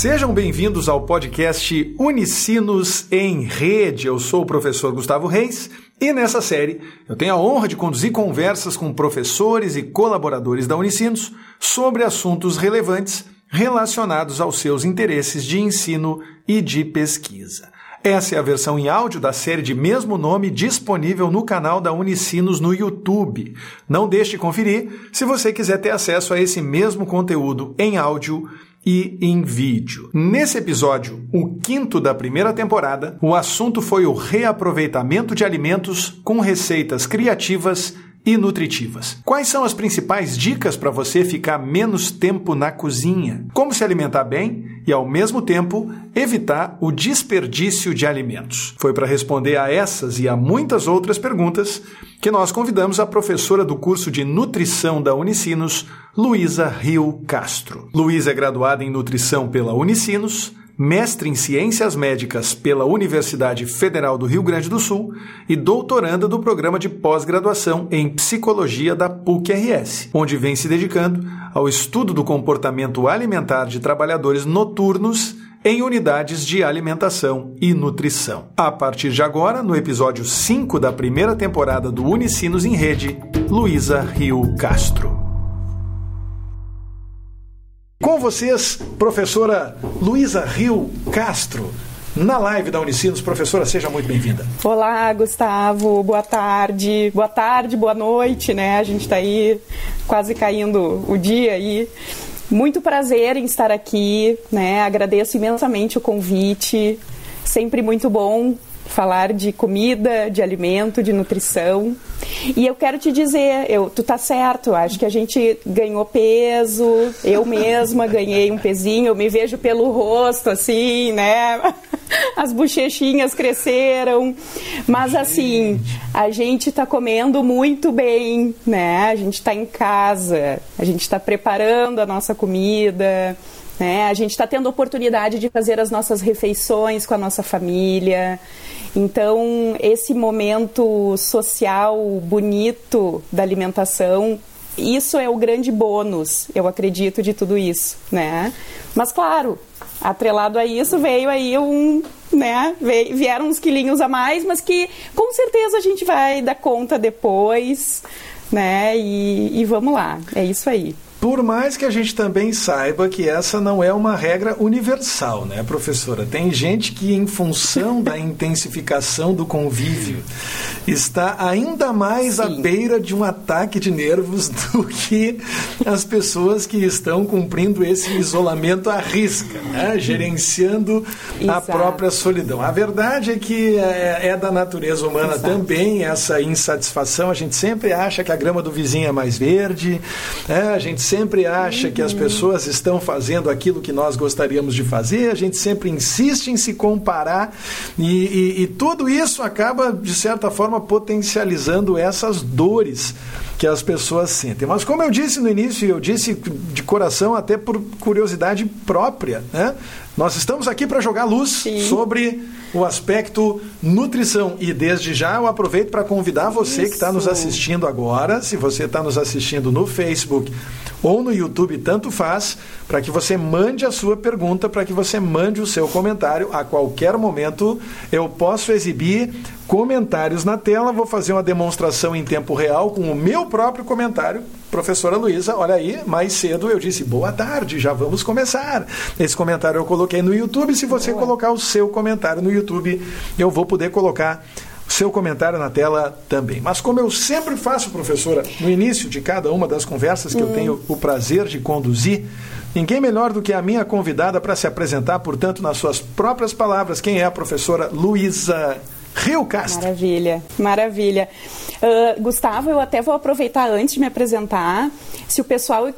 Sejam bem-vindos ao podcast Unicinos em Rede. Eu sou o professor Gustavo Reis e nessa série eu tenho a honra de conduzir conversas com professores e colaboradores da Unicinos sobre assuntos relevantes relacionados aos seus interesses de ensino e de pesquisa. Essa é a versão em áudio da série de mesmo nome disponível no canal da Unicinos no YouTube. Não deixe de conferir se você quiser ter acesso a esse mesmo conteúdo em áudio e em vídeo. Nesse episódio, o quinto da primeira temporada, o assunto foi o reaproveitamento de alimentos com receitas criativas e nutritivas. Quais são as principais dicas para você ficar menos tempo na cozinha? Como se alimentar bem e, ao mesmo tempo, evitar o desperdício de alimentos? Foi para responder a essas e a muitas outras perguntas que nós convidamos a professora do curso de nutrição da Unicinos, Luísa Rio Castro. Luísa é graduada em nutrição pela Unicinos mestre em Ciências Médicas pela Universidade Federal do Rio Grande do Sul e doutoranda do programa de pós-graduação em Psicologia da PUC-RS, onde vem se dedicando ao estudo do comportamento alimentar de trabalhadores noturnos em unidades de alimentação e nutrição. A partir de agora, no episódio 5 da primeira temporada do Unicinos em Rede, Luísa Rio Castro. Com vocês, professora Luísa Rio Castro, na live da Unicinos. Professora, seja muito bem-vinda. Olá, Gustavo. Boa tarde. Boa tarde, boa noite, né? A gente está aí quase caindo o dia aí. Muito prazer em estar aqui, né? Agradeço imensamente o convite. Sempre muito bom falar de comida, de alimento, de nutrição. E eu quero te dizer, eu, tu tá certo, acho que a gente ganhou peso, eu mesma ganhei um pezinho, eu me vejo pelo rosto, assim, né? As bochechinhas cresceram. Mas assim, a gente tá comendo muito bem, né? A gente tá em casa, a gente tá preparando a nossa comida. Né? A gente está tendo oportunidade de fazer as nossas refeições com a nossa família. Então, esse momento social bonito da alimentação, isso é o grande bônus, eu acredito, de tudo isso, né? Mas, claro, atrelado a isso veio aí um, né, vieram uns quilinhos a mais, mas que com certeza a gente vai dar conta depois, né? E, e vamos lá, é isso aí. Por mais que a gente também saiba que essa não é uma regra universal, né, professora? Tem gente que, em função da intensificação do convívio, está ainda mais Sim. à beira de um ataque de nervos do que as pessoas que estão cumprindo esse isolamento à risca, né? gerenciando Exato. a própria solidão. A verdade é que é, é da natureza humana Exato. também essa insatisfação. A gente sempre acha que a grama do vizinho é mais verde, né? a gente sempre acha que as uhum. pessoas estão fazendo aquilo que nós gostaríamos de fazer, a gente sempre insiste em se comparar e, e, e tudo isso acaba, de certa forma, potencializando essas dores que as pessoas sentem. Mas como eu disse no início, eu disse de coração, até por curiosidade própria, né? Nós estamos aqui para jogar luz Sim. sobre o aspecto nutrição. E desde já eu aproveito para convidar você Isso. que está nos assistindo agora, se você está nos assistindo no Facebook ou no YouTube, tanto faz, para que você mande a sua pergunta, para que você mande o seu comentário. A qualquer momento eu posso exibir comentários na tela, vou fazer uma demonstração em tempo real com o meu próprio comentário. Professora Luísa, olha aí, mais cedo eu disse boa tarde, já vamos começar. Esse comentário eu coloquei no YouTube. Se você Boa. colocar o seu comentário no YouTube, eu vou poder colocar seu comentário na tela também. Mas como eu sempre faço, professora, no início de cada uma das conversas que eu tenho o prazer de conduzir, ninguém melhor do que a minha convidada para se apresentar, portanto, nas suas próprias palavras, quem é a professora Luísa Rio Castro. Maravilha, maravilha. Uh, Gustavo, eu até vou aproveitar antes de me apresentar. Se o pessoal uh,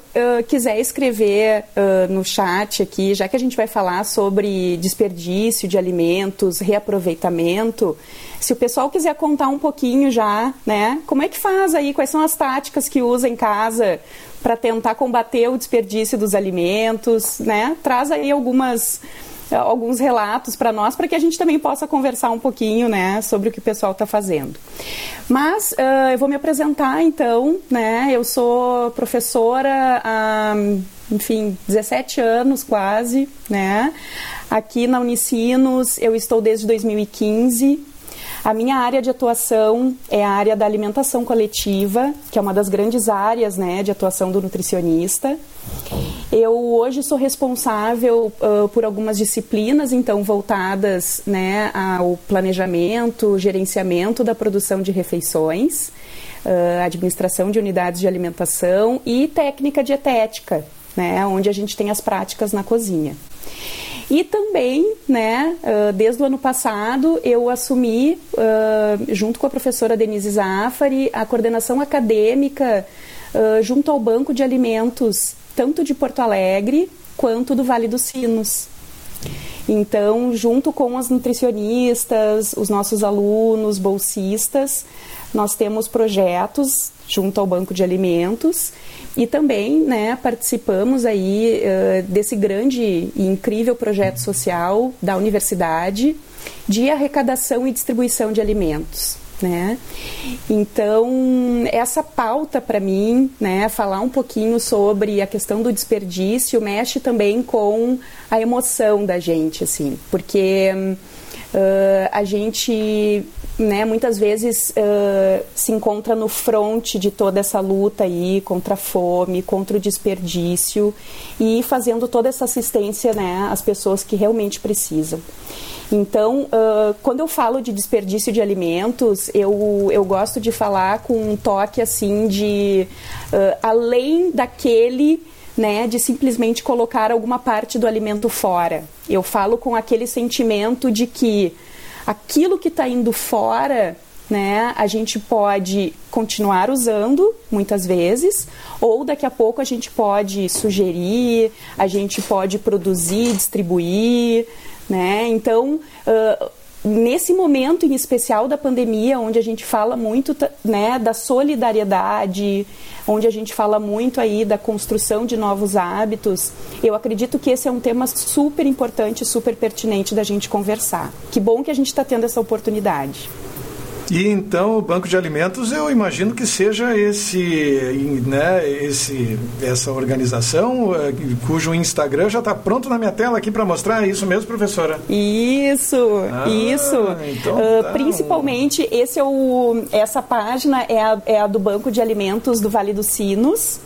quiser escrever uh, no chat aqui, já que a gente vai falar sobre desperdício de alimentos, reaproveitamento, se o pessoal quiser contar um pouquinho já, né? Como é que faz aí? Quais são as táticas que usa em casa para tentar combater o desperdício dos alimentos, né? Traz aí algumas alguns relatos para nós, para que a gente também possa conversar um pouquinho né, sobre o que o pessoal está fazendo. Mas uh, eu vou me apresentar então, né? Eu sou professora há enfim, 17 anos quase, né? Aqui na Unicinos eu estou desde 2015. A minha área de atuação é a área da alimentação coletiva, que é uma das grandes áreas né, de atuação do nutricionista. Eu hoje sou responsável uh, por algumas disciplinas, então, voltadas né, ao planejamento, gerenciamento da produção de refeições, uh, administração de unidades de alimentação e técnica dietética, né, onde a gente tem as práticas na cozinha. E também, né, desde o ano passado, eu assumi, junto com a professora Denise Zafari, a coordenação acadêmica junto ao Banco de Alimentos, tanto de Porto Alegre quanto do Vale dos Sinos. Então, junto com as nutricionistas, os nossos alunos, bolsistas, nós temos projetos junto ao Banco de Alimentos e também né, participamos aí uh, desse grande e incrível projeto social da universidade de arrecadação e distribuição de alimentos. Né? Então, essa pauta para mim, né, falar um pouquinho sobre a questão do desperdício, mexe também com a emoção da gente, assim, porque uh, a gente né, muitas vezes uh, se encontra no fronte de toda essa luta aí contra a fome, contra o desperdício e fazendo toda essa assistência né, às pessoas que realmente precisam. Então, uh, quando eu falo de desperdício de alimentos, eu, eu gosto de falar com um toque assim de uh, além daquele né, de simplesmente colocar alguma parte do alimento fora. Eu falo com aquele sentimento de que aquilo que está indo fora né, a gente pode continuar usando muitas vezes, ou daqui a pouco a gente pode sugerir, a gente pode produzir, distribuir, né? Então, uh, nesse momento em especial da pandemia, onde a gente fala muito né, da solidariedade, onde a gente fala muito aí da construção de novos hábitos, eu acredito que esse é um tema super importante, super pertinente da gente conversar. Que bom que a gente está tendo essa oportunidade. E então o banco de alimentos eu imagino que seja esse, né, esse, essa organização eh, cujo Instagram já está pronto na minha tela aqui para mostrar. É isso mesmo, professora? Isso, ah, isso. Então uh, tá. Principalmente esse é o, essa página é a, é a do banco de alimentos do Vale dos Sinos,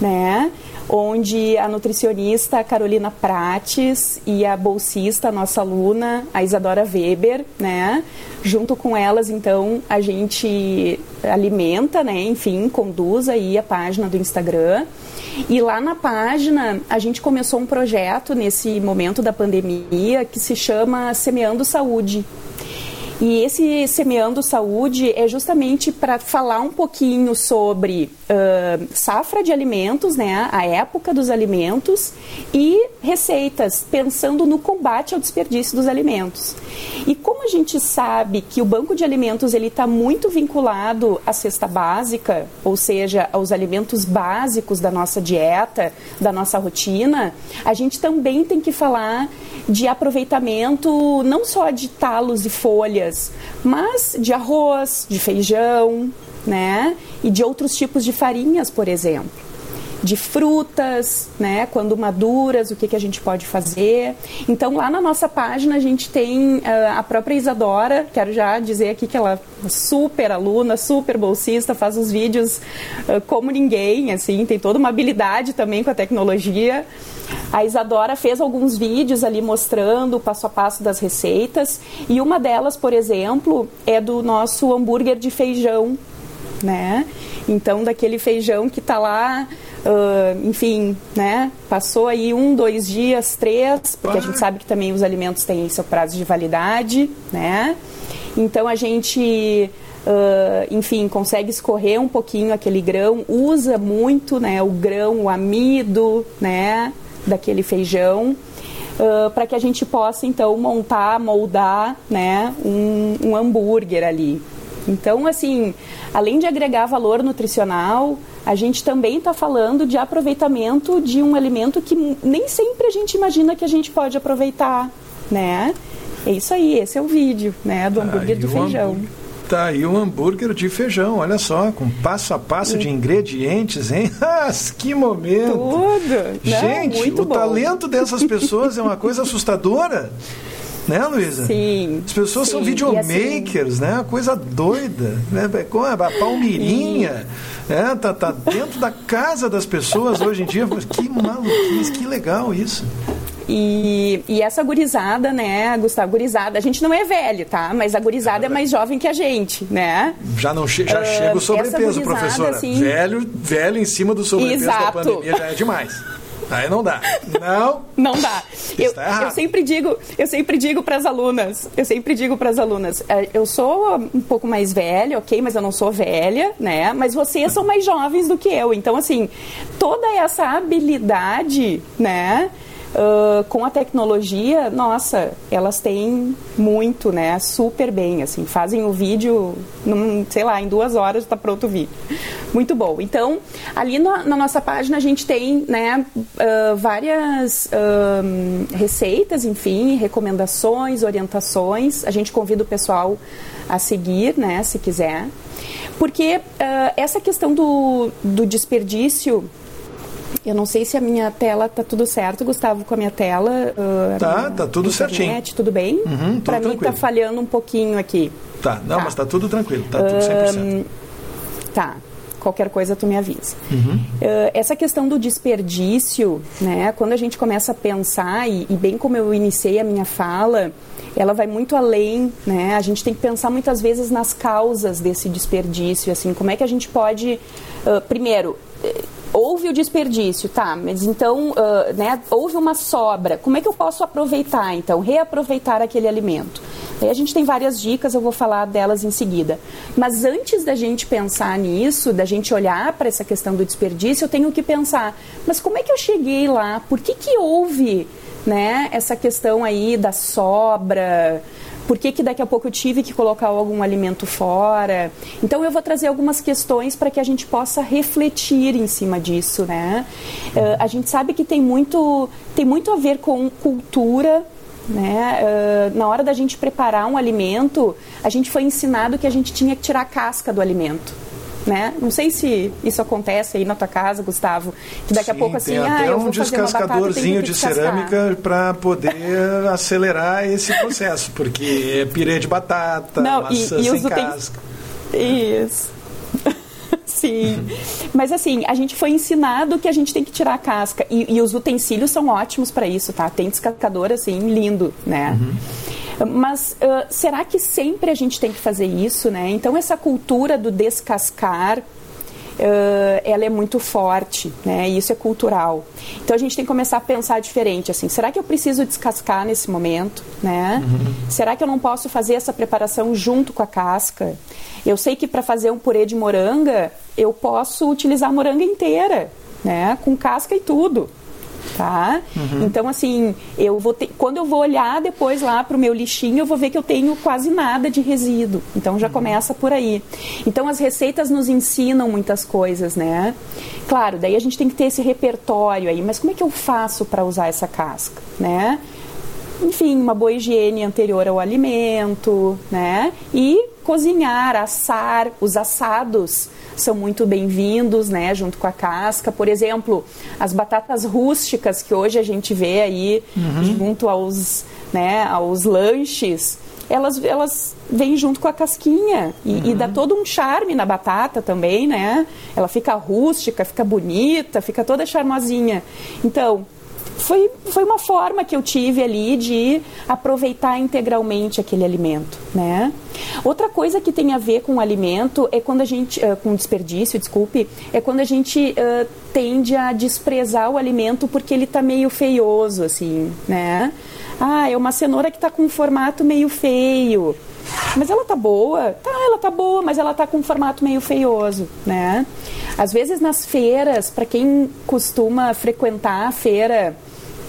né? Onde a nutricionista Carolina Prates e a bolsista, nossa aluna, a Isadora Weber, né? Junto com elas, então, a gente alimenta, né? Enfim, conduz aí a página do Instagram. E lá na página, a gente começou um projeto nesse momento da pandemia que se chama Semeando Saúde. E esse Semeando Saúde é justamente para falar um pouquinho sobre safra de alimentos, né, a época dos alimentos e receitas, pensando no combate ao desperdício dos alimentos. E como a gente sabe que o banco de alimentos ele está muito vinculado à cesta básica, ou seja, aos alimentos básicos da nossa dieta, da nossa rotina, a gente também tem que falar de aproveitamento não só de talos e folhas mas de arroz, de feijão, né? E de outros tipos de farinhas, por exemplo de frutas, né? Quando maduras, o que, que a gente pode fazer. Então, lá na nossa página, a gente tem uh, a própria Isadora, quero já dizer aqui que ela é super aluna, super bolsista, faz os vídeos uh, como ninguém, assim, tem toda uma habilidade também com a tecnologia. A Isadora fez alguns vídeos ali mostrando o passo a passo das receitas e uma delas, por exemplo, é do nosso hambúrguer de feijão, né? Então, daquele feijão que está lá Uh, enfim, né? Passou aí um, dois dias, três, porque a gente sabe que também os alimentos têm seu prazo de validade, né? Então a gente, uh, enfim, consegue escorrer um pouquinho aquele grão, usa muito, né? O grão, o amido, né? Daquele feijão. Uh, para que a gente possa então montar, moldar, né, um, um hambúrguer ali. Então, assim, além de agregar valor nutricional, a gente também está falando de aproveitamento de um alimento que nem sempre a gente imagina que a gente pode aproveitar, né? É isso aí, esse é o vídeo, né, do hambúrguer ah, do feijão. Hambúrguer. Tá aí o hambúrguer de feijão, olha só, com passo a passo de ingredientes, hein? Que momento! Tudo! Gente, Não, o bom. talento dessas pessoas é uma coisa assustadora. Né, Luísa? Sim. As pessoas sim. são videomakers, assim... né? Uma coisa doida. Né? Com a Palmirinha. É, tá, tá dentro da casa das pessoas hoje em dia. Que maluquice, que legal isso. E, e, essa gurizada, né, Gustavo, gurizada, a gente não é velho, tá? Mas a gurizada é, é mais jovem que a gente, né? Já não che já uh, chega o sobrepeso, professora. Assim... Velho, velho em cima do sobrepeso Exato. da pandemia já é demais. Aí não dá. Não. Não dá. Eu, eu, sempre digo, eu sempre digo para as alunas, eu sempre digo para as alunas, eu sou um pouco mais velha, ok, mas eu não sou velha, né? Mas vocês são mais jovens do que eu. Então, assim, toda essa habilidade, né? Uh, com a tecnologia, nossa, elas têm muito, né? Super bem, assim, fazem o vídeo, num, sei lá, em duas horas está pronto o vídeo. Muito bom. Então, ali na, na nossa página a gente tem, né, uh, várias uh, receitas, enfim, recomendações, orientações. A gente convida o pessoal a seguir, né, se quiser. Porque essa questão do, do desperdício eu não sei se a minha tela tá tudo certo, Gustavo, com a minha tela. Uh, tá, minha tá tudo internet, certinho. Tudo bem? Uhum, Para mim tá falhando um pouquinho aqui. Tá, não, tá. mas tá tudo tranquilo, tá tudo 100%. Uh, tá. Qualquer coisa tu me avisa. Uhum. Uh, essa questão do desperdício, né? Quando a gente começa a pensar e, e bem como eu iniciei a minha fala, ela vai muito além, né? A gente tem que pensar muitas vezes nas causas desse desperdício, assim, como é que a gente pode, uh, primeiro, houve o desperdício, tá, mas então, uh, né, houve uma sobra, como é que eu posso aproveitar, então, reaproveitar aquele alimento? Aí a gente tem várias dicas, eu vou falar delas em seguida. Mas antes da gente pensar nisso, da gente olhar para essa questão do desperdício, eu tenho que pensar, mas como é que eu cheguei lá? Por que que houve, né, essa questão aí da sobra? Por que, que daqui a pouco eu tive que colocar algum alimento fora? Então eu vou trazer algumas questões para que a gente possa refletir em cima disso, né? Uh, a gente sabe que tem muito, tem muito a ver com cultura, né? Uh, na hora da gente preparar um alimento, a gente foi ensinado que a gente tinha que tirar a casca do alimento. Né? Não sei se isso acontece aí na tua casa, Gustavo, que daqui Sim, a pouco assim, tem ah, até eu um vou fazer uma batata, descascadorzinho de cerâmica para poder acelerar esse processo, porque é pirê de batata, Não, maçã e, e sem casca. Isso. Sim. Mas assim, a gente foi ensinado que a gente tem que tirar a casca. E, e os utensílios são ótimos para isso, tá? Tem descascador, assim, lindo, né? Uhum. Mas uh, será que sempre a gente tem que fazer isso, né? Então, essa cultura do descascar. Uh, ela é muito forte, né? E isso é cultural. Então a gente tem que começar a pensar diferente, assim. Será que eu preciso descascar nesse momento, né? Uhum. Será que eu não posso fazer essa preparação junto com a casca? Eu sei que para fazer um purê de moranga eu posso utilizar a moranga inteira, né? Com casca e tudo. Tá? Uhum. Então, assim, eu vou ter, quando eu vou olhar depois lá para o meu lixinho, eu vou ver que eu tenho quase nada de resíduo. Então, já uhum. começa por aí. Então, as receitas nos ensinam muitas coisas, né? Claro, daí a gente tem que ter esse repertório aí. Mas como é que eu faço para usar essa casca, né? Enfim, uma boa higiene anterior ao alimento, né? E cozinhar, assar, os assados são muito bem-vindos, né, junto com a casca. Por exemplo, as batatas rústicas que hoje a gente vê aí uhum. junto aos, né, aos lanches, elas, elas vêm junto com a casquinha e, uhum. e, dá todo um charme na batata também, né? Ela fica rústica, fica bonita, fica toda charmosinha. Então, foi, foi uma forma que eu tive ali de aproveitar integralmente aquele alimento, né? Outra coisa que tem a ver com o alimento é quando a gente, uh, com desperdício, desculpe, é quando a gente uh, tende a desprezar o alimento porque ele está meio feioso, assim, né? Ah, é uma cenoura que está com um formato meio feio. Mas ela tá boa? Tá, ela tá boa, mas ela tá com um formato meio feioso, né? Às vezes nas feiras, para quem costuma frequentar a feira,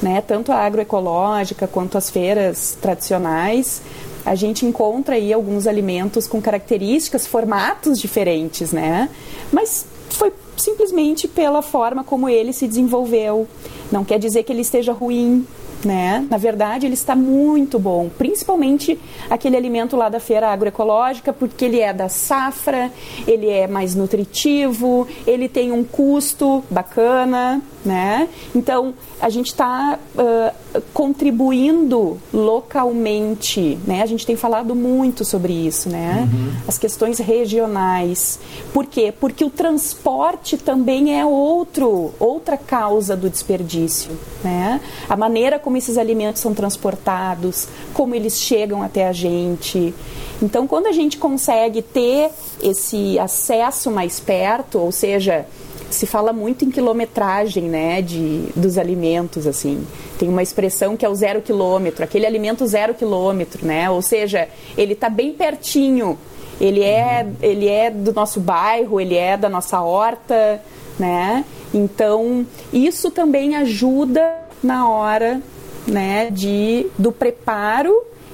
né, tanto a agroecológica quanto as feiras tradicionais, a gente encontra aí alguns alimentos com características, formatos diferentes, né? Mas foi simplesmente pela forma como ele se desenvolveu. Não quer dizer que ele esteja ruim, né? Na verdade, ele está muito bom, principalmente aquele alimento lá da feira agroecológica, porque ele é da safra, ele é mais nutritivo, ele tem um custo bacana, né? Então, a gente está uh, contribuindo localmente, né? A gente tem falado muito sobre isso, né? Uhum. As questões regionais. Por quê? Porque o transporte também é outro, outra causa do desperdício, né? A maneira como esses alimentos são transportados, como eles chegam até a gente. Então, quando a gente consegue ter esse acesso mais perto, ou seja, se fala muito em quilometragem, né, de, dos alimentos, assim. Tem uma expressão que é o zero quilômetro, aquele alimento zero quilômetro, né? Ou seja, ele está bem pertinho. Ele é, ele é do nosso bairro, ele é da nossa horta, né? Então, isso também ajuda na hora, né, de, do preparo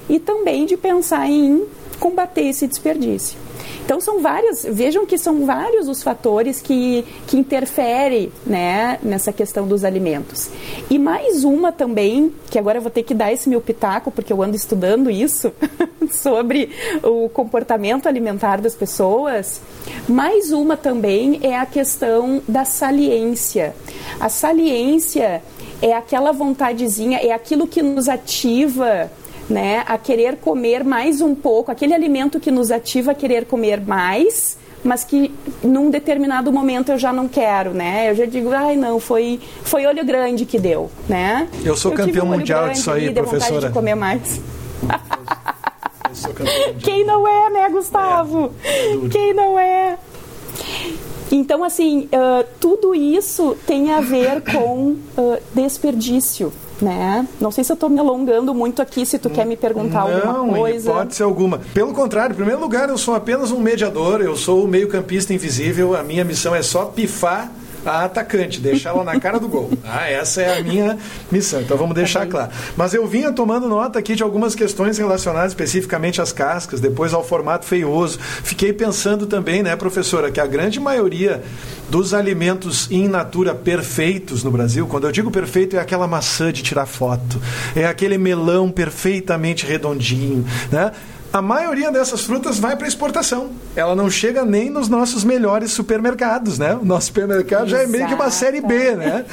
e também de pensar em combater esse desperdício. Então são várias, vejam que são vários os fatores que, que interferem né, nessa questão dos alimentos. E mais uma também, que agora eu vou ter que dar esse meu pitaco, porque eu ando estudando isso, sobre o comportamento alimentar das pessoas. Mais uma também é a questão da saliência. A saliência é aquela vontadezinha, é aquilo que nos ativa né, a querer comer mais um pouco, aquele alimento que nos ativa a querer comer mais, mas que num determinado momento eu já não quero, né? Eu já digo, ai não, foi foi olho grande que deu, né? Eu sou eu campeão um mundial disso aí, professora. de comer mais. Quem não é, né, Gustavo? É Quem não é? Então, assim, uh, tudo isso tem a ver com uh, desperdício, né? Não sei se eu estou me alongando muito aqui, se tu quer me perguntar não, alguma coisa. Não, hipótese alguma. Pelo contrário, em primeiro lugar, eu sou apenas um mediador, eu sou o meio campista invisível, a minha missão é só pifar a atacante, deixá-la na cara do gol. Ah, essa é a minha missão. Então vamos deixar claro. Mas eu vinha tomando nota aqui de algumas questões relacionadas especificamente às cascas, depois ao formato feioso. Fiquei pensando também, né, professora, que a grande maioria dos alimentos in natura perfeitos no Brasil, quando eu digo perfeito, é aquela maçã de tirar foto, é aquele melão perfeitamente redondinho, né? A maioria dessas frutas vai para exportação. Ela não chega nem nos nossos melhores supermercados, né? O nosso supermercado Exato. já é meio que uma série B, né?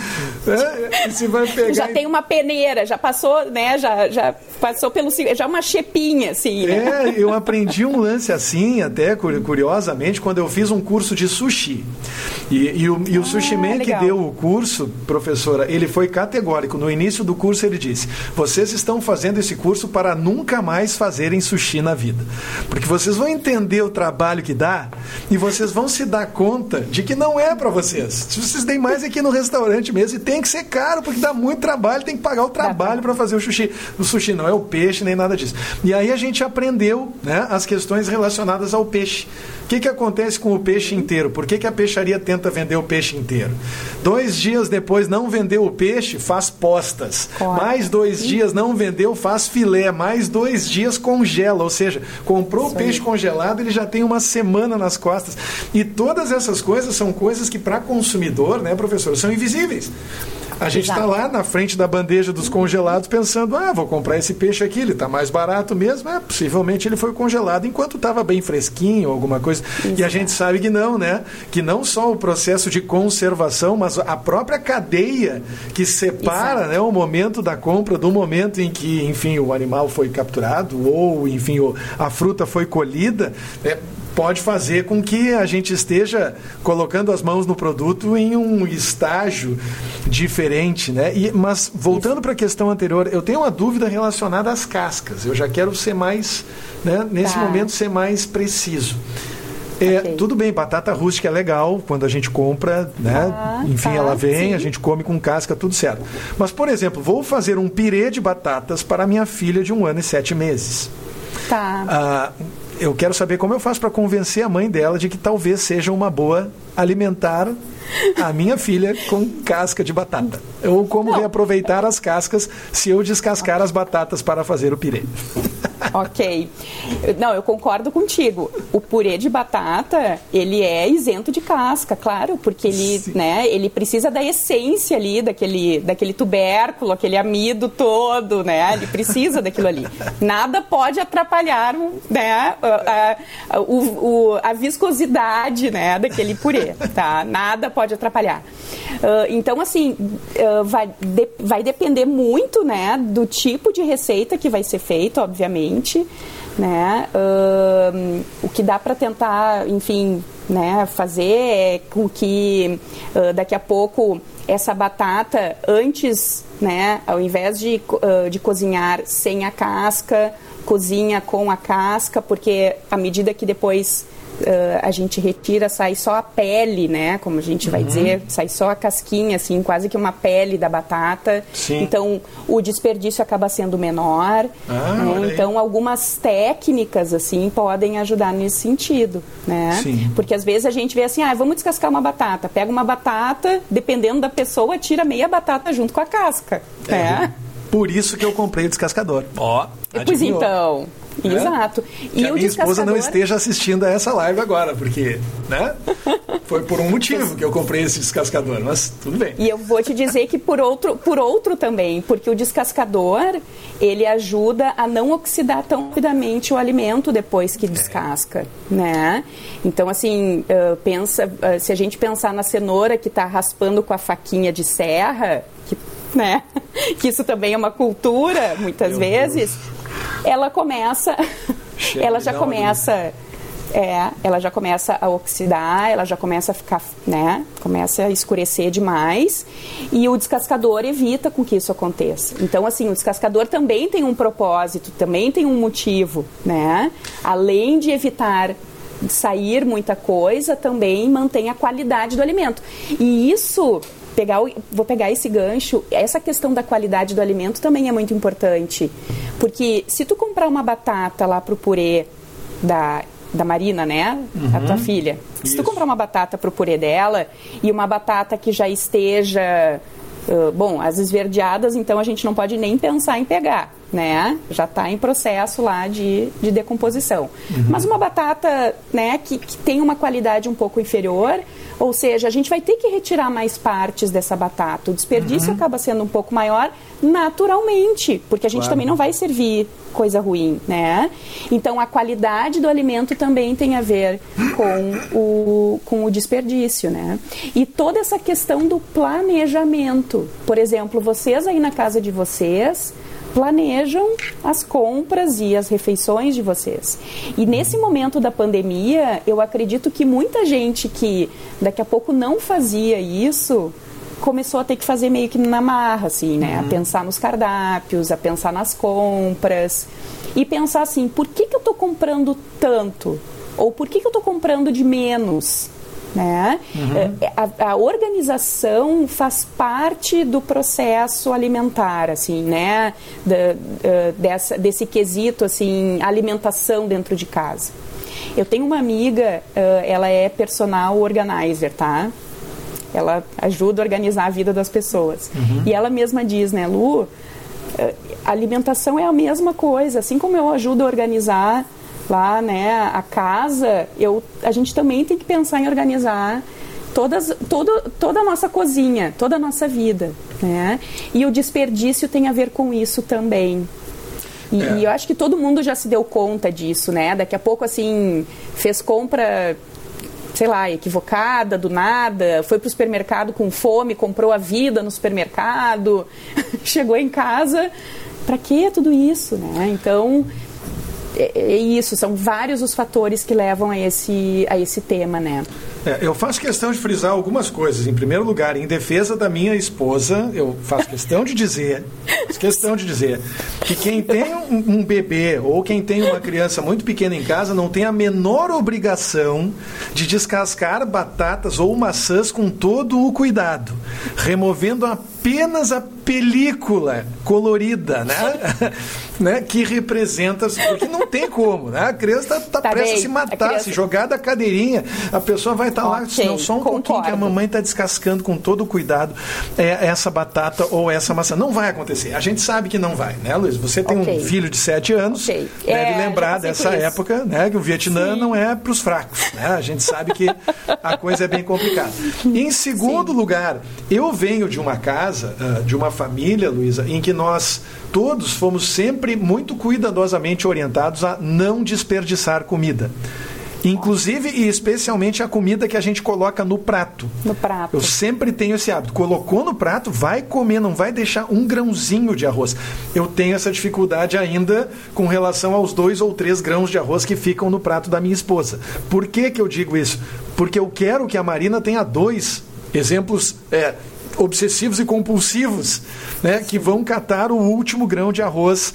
É, você vai pegar já tem uma peneira, já passou, né? Já, já passou pelo já uma chepinha, assim. Né? É, eu aprendi um lance assim, até curiosamente, quando eu fiz um curso de sushi. E, e o, e o ah, sushi man que deu o curso, professora, ele foi categórico. No início do curso ele disse: vocês estão fazendo esse curso para nunca mais fazerem sushi na na vida. Porque vocês vão entender o trabalho que dá e vocês vão se dar conta de que não é para vocês. Se vocês têm mais aqui no restaurante mesmo, e tem que ser caro, porque dá muito trabalho, tem que pagar o trabalho para fazer o sushi. O sushi não é o peixe nem nada disso. E aí a gente aprendeu né, as questões relacionadas ao peixe. O que, que acontece com o peixe inteiro? Por que, que a peixaria tenta vender o peixe inteiro? Dois dias depois não vendeu o peixe, faz postas. Claro. Mais dois dias não vendeu, faz filé. Mais dois dias congela. Ou seja, comprou Isso o peixe aí. congelado, ele já tem uma semana nas costas. E todas essas coisas são coisas que, para consumidor, né, professor, são invisíveis. A gente está lá na frente da bandeja dos congelados pensando, ah, vou comprar esse peixe aqui, ele está mais barato mesmo. É, possivelmente ele foi congelado enquanto estava bem fresquinho, alguma coisa. Exato. E a gente sabe que não, né? Que não só o processo de conservação, mas a própria cadeia que separa né, o momento da compra do momento em que, enfim, o animal foi capturado ou, enfim, a fruta foi colhida. É, pode fazer com que a gente esteja colocando as mãos no produto em um estágio diferente, né? E, mas voltando para a questão anterior, eu tenho uma dúvida relacionada às cascas. Eu já quero ser mais, né, nesse tá. momento ser mais preciso. É, okay. Tudo bem, batata rústica é legal quando a gente compra, né? Ah, Enfim, tá, ela vem, sim. a gente come com casca, tudo certo. Mas, por exemplo, vou fazer um pirê de batatas para minha filha de um ano e sete meses. Tá. Ah, eu quero saber como eu faço para convencer a mãe dela de que talvez seja uma boa alimentar a minha filha com casca de batata. Ou como Não. reaproveitar as cascas se eu descascar as batatas para fazer o pirê. ok. Não, eu concordo contigo. O purê de batata, ele é isento de casca, claro, porque ele, né, ele precisa da essência ali, daquele, daquele tubérculo, aquele amido todo, né? Ele precisa daquilo ali. Nada pode atrapalhar né, a, a, o, a viscosidade né, daquele purê, tá? Nada pode atrapalhar. Uh, então, assim, uh, vai, de, vai depender muito, né, do tipo de receita que vai ser feito, obviamente, né? Uh, o que dá para tentar, enfim, né, fazer é com que uh, daqui a pouco essa batata antes, né, ao invés de, uh, de cozinhar sem a casca, cozinha com a casca, porque à medida que depois a gente retira, sai só a pele, né? Como a gente vai uhum. dizer, sai só a casquinha, assim, quase que uma pele da batata. Sim. Então, o desperdício acaba sendo menor. Ah, né? Então, algumas técnicas, assim, podem ajudar nesse sentido, né? Sim. Porque às vezes a gente vê assim, ah, vamos descascar uma batata. Pega uma batata, dependendo da pessoa, tira meia batata junto com a casca, é. né? Por isso que eu comprei o descascador. Ó, oh, Pois então, é? Exato. E que a minha esposa não esteja assistindo a essa live agora, porque, né? Foi por um motivo que eu comprei esse descascador, mas tudo bem. E eu vou te dizer que por outro, por outro também, porque o descascador, ele ajuda a não oxidar tão rapidamente o alimento depois que descasca, né? Então, assim, pensa, se a gente pensar na cenoura que está raspando com a faquinha de serra, que né? Que isso também é uma cultura, muitas Meu vezes. Deus ela começa, ela já começa, é, ela já começa a oxidar, ela já começa a ficar, né, começa a escurecer demais e o descascador evita com que isso aconteça. Então, assim, o descascador também tem um propósito, também tem um motivo, né? Além de evitar sair muita coisa, também mantém a qualidade do alimento. E isso pegar o, vou pegar esse gancho, essa questão da qualidade do alimento também é muito importante. Porque se tu comprar uma batata lá pro purê da, da Marina, né? Uhum. A tua filha. Se tu comprar uma batata pro purê dela e uma batata que já esteja. Uh, bom, as esverdeadas, então a gente não pode nem pensar em pegar, né? Já está em processo lá de, de decomposição. Uhum. Mas uma batata, né, que, que tem uma qualidade um pouco inferior, ou seja, a gente vai ter que retirar mais partes dessa batata. O desperdício uhum. acaba sendo um pouco maior naturalmente, porque a gente claro. também não vai servir coisa ruim, né? Então a qualidade do alimento também tem a ver com o, com o desperdício, né? E toda essa questão do planejamento. Por exemplo, vocês aí na casa de vocês planejam as compras e as refeições de vocês. E nesse momento da pandemia, eu acredito que muita gente que daqui a pouco não fazia isso começou a ter que fazer meio que na marra, assim, né? Uhum. A pensar nos cardápios, a pensar nas compras e pensar assim, por que, que eu estou comprando tanto? Ou por que, que eu estou comprando de menos? Né? Uhum. É, a, a, organização faz parte do processo alimentar, assim, né? Da, uh, dessa, desse quesito, assim, alimentação dentro de casa. Eu tenho uma amiga, uh, ela é personal organizer, tá? Ela ajuda a organizar a vida das pessoas. Uhum. E ela mesma diz, né, Lu, alimentação é a mesma coisa. Assim como eu ajudo a organizar lá, né, a casa, eu, a gente também tem que pensar em organizar todas, todo, toda a nossa cozinha, toda a nossa vida, né? E o desperdício tem a ver com isso também. E, é. e, eu acho que todo mundo já se deu conta disso, né? Daqui a pouco, assim, fez compra, sei lá, equivocada, do nada, foi para o supermercado com fome, comprou a vida no supermercado, chegou em casa, para que tudo isso, né? Então, é, é, isso, são vários os fatores que levam a esse, a esse tema, né? É, eu faço questão de frisar algumas coisas. Em primeiro lugar, em defesa da minha esposa, eu faço questão de dizer, questão de dizer, que quem tem um, um, bebê ou quem tem uma criança muito pequena em casa não tem a menor obrigação de descascar batatas ou maçãs com todo o cuidado, removendo apenas a película colorida, né? Né, que representa, porque não tem como, né? A criança está tá, tá prestes a se matar, a criança... se jogar da cadeirinha, a pessoa vai estar tá okay, lá, não, só um concordo. pouquinho que a mamãe está descascando com todo o cuidado é, essa batata ou essa maçã. Não vai acontecer. A gente sabe que não vai, né, Luiz? Você tem okay. um filho de 7 anos, okay. deve é, lembrar dessa época, né, que o Vietnã Sim. não é para os fracos, né? A gente sabe que a coisa é bem complicada. Em segundo Sim. lugar, eu venho de uma casa, ah, de uma família, Luísa, em que nós todos fomos sempre muito cuidadosamente orientados a não desperdiçar comida. Inclusive e especialmente a comida que a gente coloca no prato. No prato. Eu sempre tenho esse hábito. Colocou no prato, vai comer, não vai deixar um grãozinho de arroz. Eu tenho essa dificuldade ainda com relação aos dois ou três grãos de arroz que ficam no prato da minha esposa. Por que, que eu digo isso? Porque eu quero que a Marina tenha dois exemplos é, obsessivos e compulsivos, né, que vão catar o último grão de arroz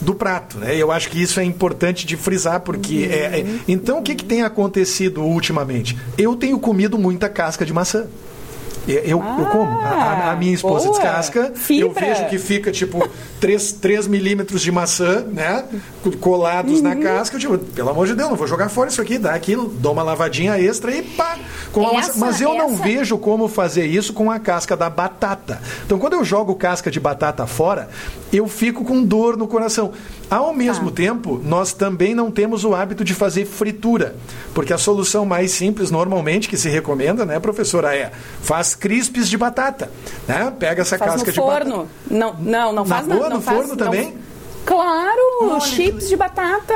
do prato. Né? Eu acho que isso é importante de frisar, porque. Uhum. É, é... Então, o que, que tem acontecido ultimamente? Eu tenho comido muita casca de maçã. Eu, ah, eu como. A, a, minha esposa boa. descasca. Fibra. Eu vejo que fica tipo 3, 3 milímetros de maçã, né? Colados uhum. na casca. Eu digo, pelo amor de Deus, não vou jogar fora isso aqui, dá aquilo, dou uma lavadinha extra e pá! Essa, Mas eu essa... não vejo como fazer isso com a casca da batata. Então, quando eu jogo casca de batata fora, eu fico com dor no coração. Ao mesmo ah. tempo, nós também não temos o hábito de fazer fritura, porque a solução mais simples, normalmente, que se recomenda, né, professora, é faz crispes de batata, né? Pega essa faz casca de forno. batata. Não, não, não faz na boa, não, no forno não... também? Claro, Olha, chips que... de batata.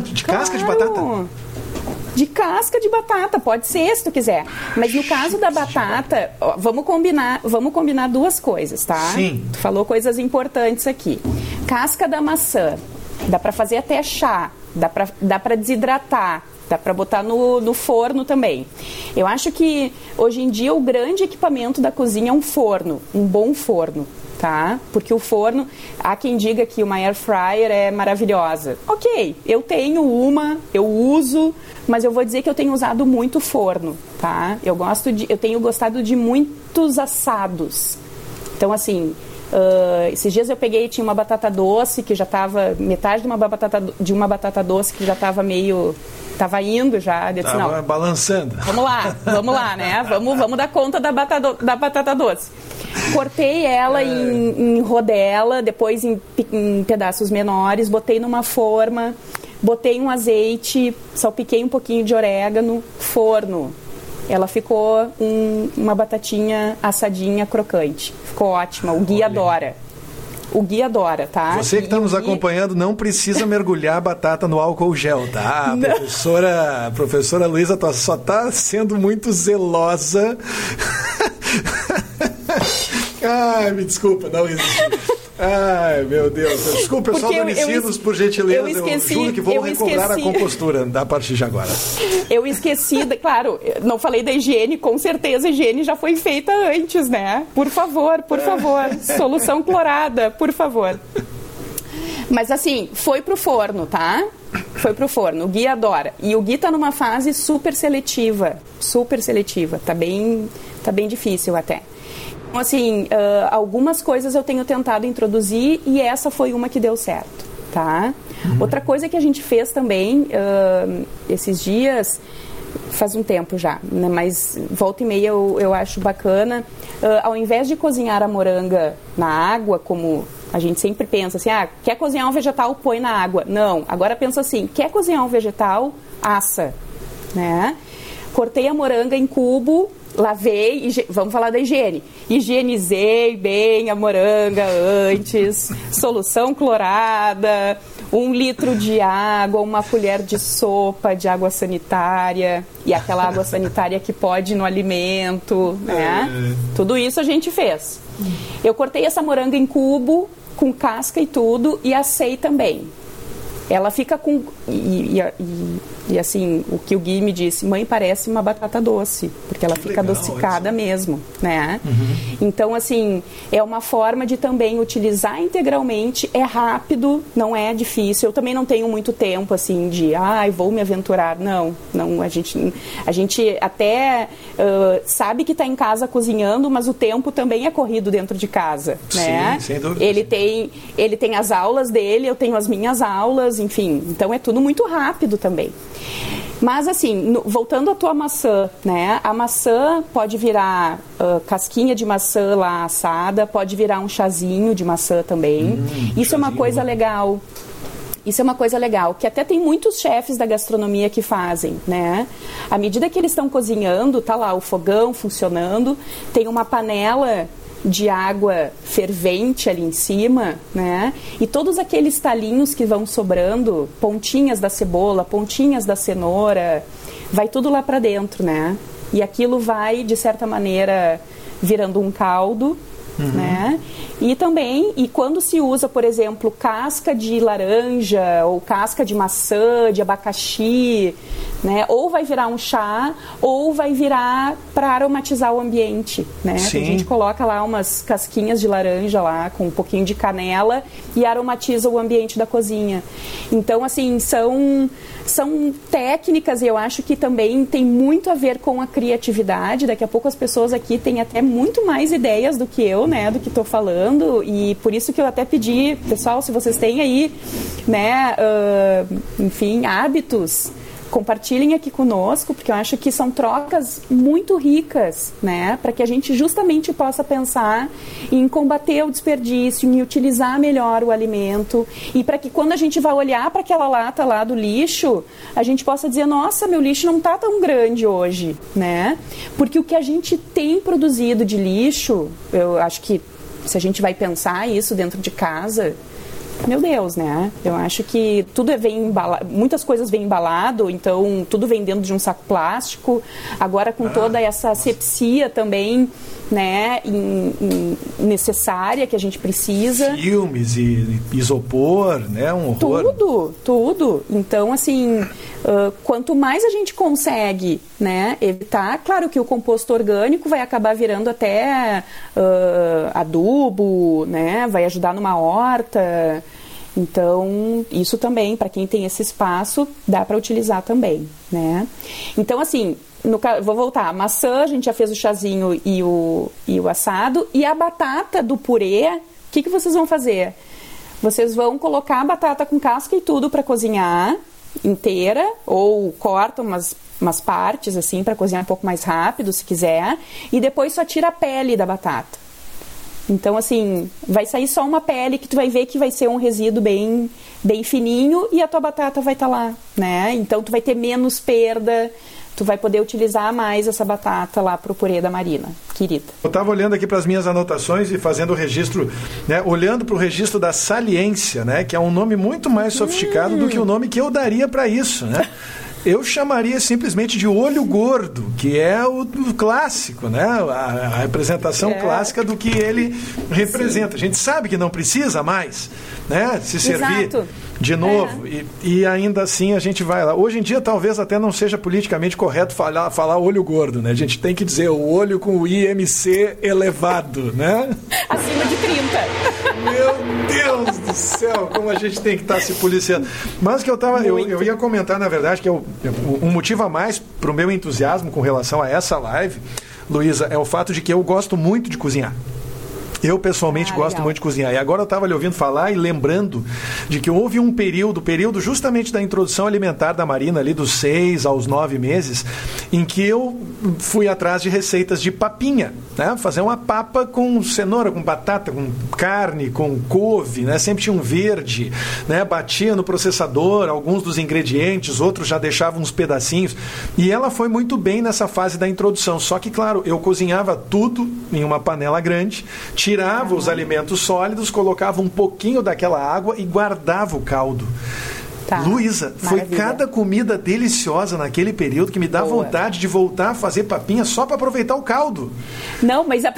De claro. casca de batata. De casca de batata, pode ser se tu quiser. Mas no caso da batata, ó, vamos combinar, vamos combinar duas coisas, tá? Sim. Tu falou coisas importantes aqui. Casca da maçã, dá para fazer até chá, dá para dá para desidratar, dá para botar no, no forno também. Eu acho que hoje em dia o grande equipamento da cozinha é um forno, um bom forno tá? Porque o forno, há quem diga que uma air fryer é maravilhosa. Ok, eu tenho uma, eu uso, mas eu vou dizer que eu tenho usado muito forno, tá? Eu gosto de, eu tenho gostado de muitos assados. Então assim, Uh, esses dias eu peguei tinha uma batata doce que já estava metade de uma batata de uma batata doce que já estava meio estava indo já, eu disse, não, balançando. Vamos lá, vamos lá, né? Vamos, vamos dar conta da batata, da batata doce. Cortei ela é. em, em, rodela, depois em, em pedaços menores, botei numa forma, botei um azeite, salpiquei um pouquinho de orégano, forno. Ela ficou um, uma batatinha assadinha crocante. Ficou ótima. O Gui Olha. adora. O Gui adora, tá? Você que está nos Gui... acompanhando não precisa mergulhar a batata no álcool gel, tá? A professora, a professora Luísa tá, só está sendo muito zelosa. Ai, me desculpa, não existe. Ai, meu Deus. Desculpa, pessoal do Unicinos, por gentileza. Eu, esqueci, eu juro que vou recobrar esqueci. a compostura da partir de agora. Eu esqueci, claro, não falei da higiene, com certeza a higiene já foi feita antes, né? Por favor, por favor. Solução clorada, por favor. Mas assim, foi pro forno, tá? Foi pro forno. O Gui adora. E o Gui tá numa fase super seletiva. Super seletiva. Tá bem, tá bem difícil até. Assim, uh, algumas coisas eu tenho tentado introduzir e essa foi uma que deu certo, tá? Uhum. Outra coisa que a gente fez também uh, esses dias, faz um tempo já, né? mas volta e meia eu, eu acho bacana, uh, ao invés de cozinhar a moranga na água, como a gente sempre pensa assim, ah, quer cozinhar um vegetal, põe na água. Não, agora pensa assim, quer cozinhar um vegetal, assa, né? Cortei a moranga em cubo, lavei, vamos falar da higiene. Higienizei bem a moranga antes, solução clorada, um litro de água, uma colher de sopa de água sanitária e aquela água sanitária que pode no alimento, né? É. Tudo isso a gente fez. Eu cortei essa moranga em cubo, com casca e tudo, e assei também. Ela fica com. E, e, e E assim, o que o Gui me disse, mãe parece uma batata doce, porque ela que fica legal, adocicada isso. mesmo, né? Uhum. Então, assim, é uma forma de também utilizar integralmente, é rápido, não é difícil. Eu também não tenho muito tempo, assim, de, ai, ah, vou me aventurar. Não, não, a gente, a gente até uh, sabe que está em casa cozinhando, mas o tempo também é corrido dentro de casa, né? Sim, sem dúvida. Ele tem, ele tem as aulas dele, eu tenho as minhas aulas, enfim. Então, é tudo muito rápido também. Mas assim, no, voltando à tua maçã, né? A maçã pode virar uh, casquinha de maçã lá assada, pode virar um chazinho de maçã também. Hum, Isso chazinho. é uma coisa legal. Isso é uma coisa legal, que até tem muitos chefes da gastronomia que fazem, né? À medida que eles estão cozinhando, tá lá o fogão funcionando, tem uma panela de água fervente ali em cima, né? E todos aqueles talinhos que vão sobrando, pontinhas da cebola, pontinhas da cenoura, vai tudo lá para dentro, né? E aquilo vai, de certa maneira, virando um caldo Uhum. Né? E também, e quando se usa, por exemplo, casca de laranja ou casca de maçã, de abacaxi, né? Ou vai virar um chá, ou vai virar para aromatizar o ambiente, né? A gente coloca lá umas casquinhas de laranja lá com um pouquinho de canela e aromatiza o ambiente da cozinha. Então, assim, são são técnicas e eu acho que também tem muito a ver com a criatividade. Daqui a pouco as pessoas aqui têm até muito mais ideias do que eu, né, do que estou falando e por isso que eu até pedi, pessoal, se vocês têm aí, né, uh, enfim, hábitos compartilhem aqui conosco, porque eu acho que são trocas muito ricas, né? Para que a gente justamente possa pensar em combater o desperdício, em utilizar melhor o alimento e para que quando a gente vai olhar para aquela lata lá do lixo, a gente possa dizer, nossa, meu lixo não está tão grande hoje, né? Porque o que a gente tem produzido de lixo, eu acho que se a gente vai pensar isso dentro de casa, meu Deus, né? Eu acho que tudo é vem embalado, muitas coisas vêm embalado, então tudo vem dentro de um saco plástico. Agora com ah, toda essa asepsia também, né, in, in, necessária que a gente precisa. Filmes e isopor, né, um horror. Tudo, tudo. Então, assim, uh, quanto mais a gente consegue, né, evitar, claro que o composto orgânico vai acabar virando até uh, adubo, né, vai ajudar numa horta. Então, isso também, para quem tem esse espaço, dá para utilizar também, né? Então, assim, no, vou voltar, a maçã, a gente já fez o chazinho e o, e o assado, e a batata do purê, o que, que vocês vão fazer? Vocês vão colocar a batata com casca e tudo para cozinhar inteira, ou cortam umas, umas partes assim para cozinhar um pouco mais rápido, se quiser, e depois só tira a pele da batata. Então, assim, vai sair só uma pele que tu vai ver que vai ser um resíduo bem, bem fininho e a tua batata vai estar tá lá, né? Então, tu vai ter menos perda, tu vai poder utilizar mais essa batata lá pro purê da Marina, querida. Eu estava olhando aqui para as minhas anotações e fazendo o registro, né, olhando para o registro da saliência, né, que é um nome muito mais sofisticado hum. do que o nome que eu daria para isso, né? Eu chamaria simplesmente de olho gordo, que é o, o clássico, né? A, a representação é. clássica do que ele representa. Sim. A gente sabe que não precisa mais, né? Se servir. Exato de novo. É. E, e, ainda assim a gente vai lá. Hoje em dia talvez até não seja politicamente correto falar, falar olho gordo, né? A gente tem que dizer o olho com o IMC elevado, né? Acima de 30. Meu Deus do céu, como a gente tem que estar tá se policiando. Mas que eu tava. Eu, eu, ia comentar, na verdade, que eu, um motivo a mais para o meu entusiasmo com relação a essa live, Luísa, é o fato de que eu gosto muito de cozinhar. Eu, pessoalmente, ah, gosto legal. muito de cozinhar. E agora eu estava lhe ouvindo falar e lembrando de que houve um período, período justamente da introdução alimentar da Marina, ali dos seis aos nove meses, em que eu fui atrás de receitas de papinha, né? Fazer uma papa com cenoura, com batata, com carne, com couve, né? Sempre tinha um verde, né? Batia no processador alguns dos ingredientes, outros já deixavam uns pedacinhos. E ela foi muito bem nessa fase da introdução. Só que, claro, eu cozinhava tudo em uma panela grande, tinha tirava os alimentos sólidos, colocava um pouquinho daquela água e guardava o caldo. Tá. Luísa, foi cada comida deliciosa naquele período que me dá Boa. vontade de voltar a fazer papinha só para aproveitar o caldo. Não, mas a...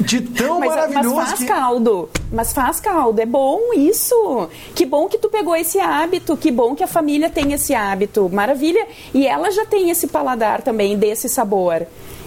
De tão mas, maravilhoso. Mas faz que... caldo. Mas faz caldo. É bom isso. Que bom que tu pegou esse hábito. Que bom que a família tem esse hábito. Maravilha. E ela já tem esse paladar também desse sabor.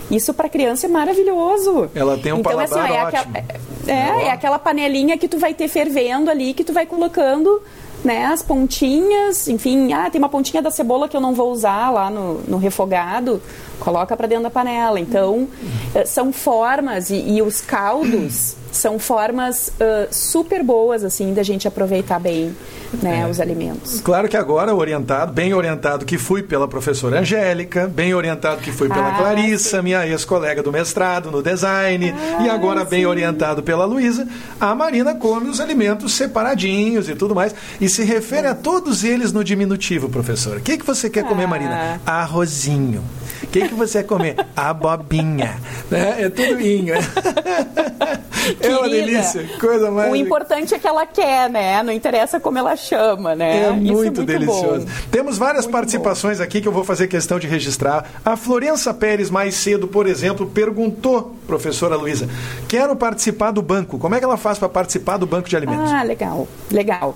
Isso para criança é maravilhoso. Ela tem um então, paladar assim, ó, é é, é aquela panelinha que tu vai ter fervendo ali, que tu vai colocando né, as pontinhas, enfim, ah, tem uma pontinha da cebola que eu não vou usar lá no, no refogado, coloca para dentro da panela. Então, eh, são formas e, e os caldos são formas uh, super boas assim da gente aproveitar bem né, é. os alimentos. Claro que agora orientado, bem orientado que fui pela professora Angélica, bem orientado que fui pela ah, Clarissa, sim. minha ex-colega do mestrado no design, ah, e agora sim. bem orientado pela Luísa, a Marina come os alimentos separadinhos e tudo mais, e se refere a todos eles no diminutivo, professora. O que, que você quer comer, Marina? Ah. Arrozinho. O que, que você quer comer? Abobinha. Né? É tudo inho. é uma delícia, coisa mais. O importante é que ela quer, né? Não interessa como ela chama, né? É muito, é muito delicioso. Bom. Temos várias muito participações bom. aqui que eu vou fazer questão de registrar. A Florença Pérez, mais cedo, por exemplo, perguntou, professora Luísa, quero participar do banco. Como é que ela faz para participar do banco de alimentos? Ah, legal, legal.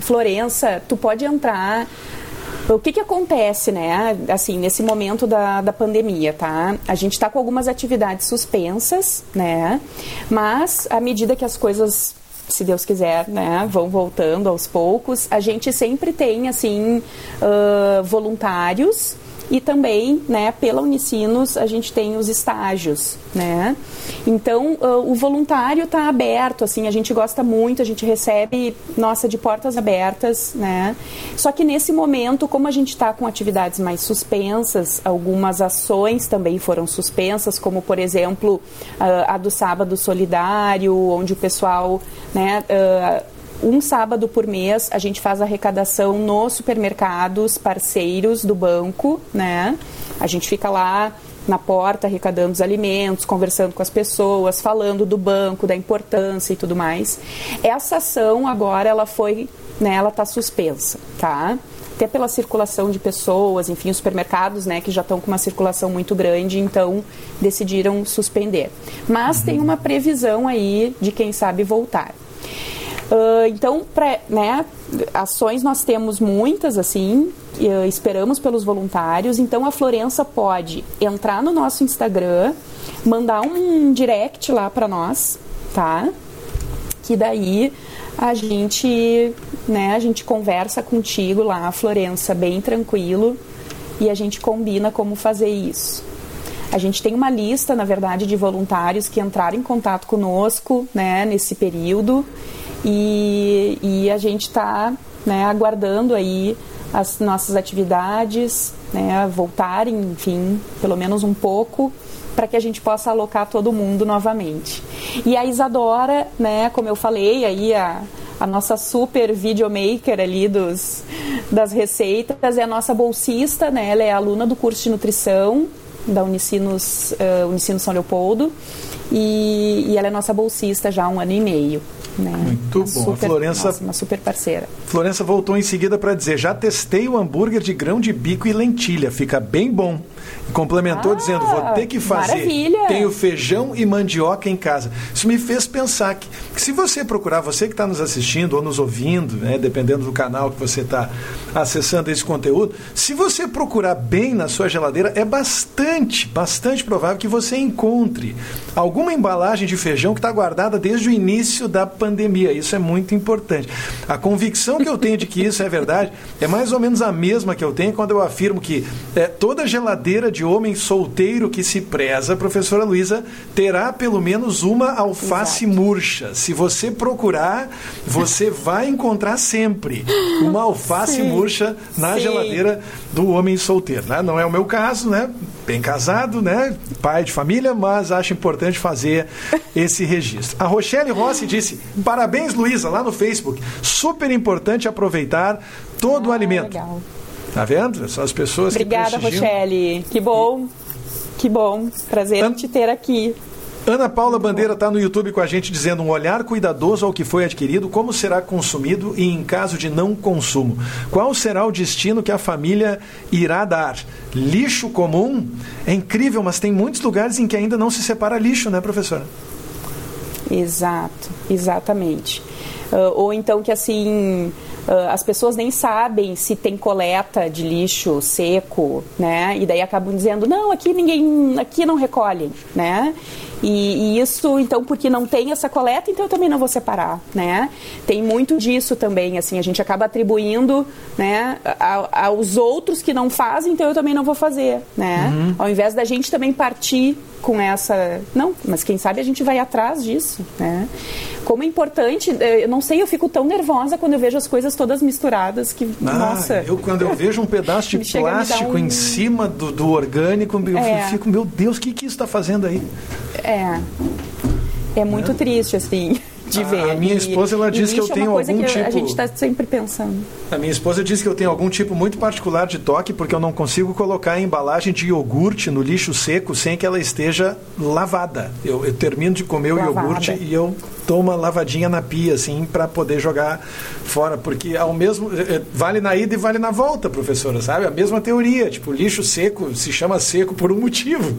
Florença, tu pode entrar o que, que acontece, né, assim, nesse momento da, da pandemia, tá? A gente está com algumas atividades suspensas, né? Mas, à medida que as coisas se Deus quiser, né, vão voltando aos poucos. A gente sempre tem, assim, uh, voluntários e também, né, pela Unicinos, a gente tem os estágios, né? Então, uh, o voluntário está aberto, assim, a gente gosta muito, a gente recebe, nossa, de portas abertas, né? Só que nesse momento, como a gente está com atividades mais suspensas, algumas ações também foram suspensas, como, por exemplo, uh, a do Sábado Solidário, onde o pessoal, né, uh, um sábado por mês a gente faz arrecadação nos supermercados parceiros do banco, né? A gente fica lá na porta arrecadando os alimentos, conversando com as pessoas, falando do banco, da importância e tudo mais. Essa ação agora ela foi, né, ela está suspensa, tá? Até pela circulação de pessoas, enfim, os supermercados, né, que já estão com uma circulação muito grande, então decidiram suspender. Mas uhum. tem uma previsão aí de quem sabe voltar. Uh, então, pra, né, ações nós temos muitas, assim, uh, esperamos pelos voluntários. Então, a Florença pode entrar no nosso Instagram, mandar um direct lá para nós, tá? Que daí a gente, né, a gente conversa contigo lá, Florença, bem tranquilo, e a gente combina como fazer isso. A gente tem uma lista, na verdade, de voluntários que entraram em contato conosco, né, nesse período e, e a gente está né, aguardando aí as nossas atividades né, voltarem, enfim, pelo menos um pouco, para que a gente possa alocar todo mundo novamente. E a Isadora, né, como eu falei, aí a, a nossa super videomaker ali dos, das receitas, é a nossa bolsista, né, ela é aluna do curso de nutrição da Unicinos, uh, Unicinos São Leopoldo e, e ela é nossa bolsista já há um ano e meio. Né? Muito uma bom. Super, a Florença, nossa, uma super parceira. Florença voltou em seguida para dizer: já testei o hambúrguer de grão de bico e lentilha, fica bem bom. E complementou ah, dizendo: vou ter que fazer. Maravilha. Tenho feijão e mandioca em casa. Isso me fez pensar que, que se você procurar, você que está nos assistindo ou nos ouvindo, né, dependendo do canal que você está acessando esse conteúdo, se você procurar bem na sua geladeira, é bastante, bastante provável que você encontre alguma embalagem de feijão que está guardada desde o início da pandemia. Isso é muito importante. A convicção que eu tenho de que isso é verdade é mais ou menos a mesma que eu tenho quando eu afirmo que é, toda geladeira de homem solteiro que se preza, professora Luísa, terá pelo menos uma alface Exato. murcha. Se você procurar, você vai encontrar sempre uma alface Sim. murcha na Sim. geladeira do homem solteiro. Né? Não é o meu caso, né? Bem casado, né? Pai de família, mas acho importante fazer esse registro. A Rochelle Rossi disse: parabéns, Luísa, lá no Facebook. Super importante aproveitar todo ah, o alimento. Legal. Tá vendo? São as pessoas Obrigada, que Obrigada, Rochelle. Que bom. Que bom. Prazer An... te ter aqui. Ana Paula Bandeira está no YouTube com a gente dizendo um olhar cuidadoso ao que foi adquirido, como será consumido e em caso de não consumo. Qual será o destino que a família irá dar? Lixo comum? É incrível, mas tem muitos lugares em que ainda não se separa lixo, né, professora? Exato, exatamente. Uh, ou então que assim as pessoas nem sabem se tem coleta de lixo seco, né? E daí acabam dizendo não, aqui ninguém, aqui não recolhem, né? E, e, isso, então, porque não tem essa coleta, então eu também não vou separar, né? Tem muito disso também, assim, a gente acaba atribuindo, né, a, aos outros que não fazem, então eu também não vou fazer, né? Uhum. Ao invés da gente também partir com essa, não, mas quem sabe a gente vai atrás disso, né? Como é importante, eh, eu não sei, eu fico tão nervosa quando eu vejo as coisas todas misturadas que, ah, nossa... Eu, quando eu vejo um pedaço de plástico um... em cima do, do orgânico, eu é. fico, meu Deus, o que, que isso está fazendo aí? É. É muito é. triste, assim, de a, ver. A minha esposa, ela diz que eu tenho algum que tipo... A gente está sempre pensando. A minha esposa diz que eu tenho algum tipo muito particular de toque, porque eu não consigo colocar a embalagem de iogurte no lixo seco sem que ela esteja lavada. Eu, eu termino de comer lavada. o iogurte e eu dou uma lavadinha na pia, assim, para poder jogar fora. Porque ao mesmo. Eh, eh, vale na ida e vale na volta, professora, sabe? A mesma teoria. Tipo, lixo seco se chama seco por um motivo.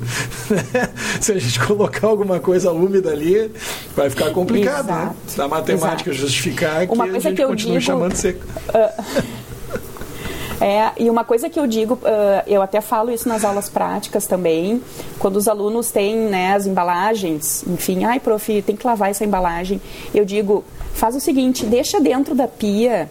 se a gente colocar alguma coisa úmida ali, vai ficar complicado, né? Exato. né? Da matemática Exato. justificar que uma coisa a gente que eu continue digo, chamando seco. Uh, É, e uma coisa que eu digo, uh, eu até falo isso nas aulas práticas também, quando os alunos têm né, as embalagens, enfim, ai, prof, tem que lavar essa embalagem. Eu digo, faz o seguinte, deixa dentro da pia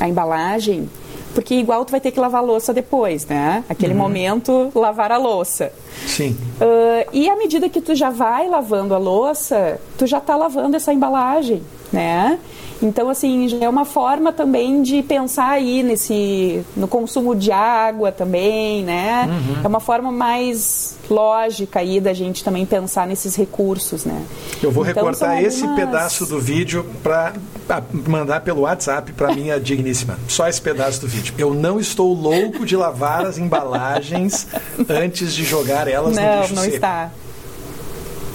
a embalagem, porque igual tu vai ter que lavar a louça depois, né? Aquele uhum. momento, lavar a louça. Sim. Uh, e à medida que tu já vai lavando a louça, tu já está lavando essa embalagem, né? Então, assim, já é uma forma também de pensar aí nesse, no consumo de água também, né? Uhum. É uma forma mais lógica aí da gente também pensar nesses recursos, né? Eu vou então, recortar algumas... esse pedaço do vídeo para mandar pelo WhatsApp para minha digníssima. Só esse pedaço do vídeo. Eu não estou louco de lavar as embalagens antes de jogar elas não, no lixo Não, não está.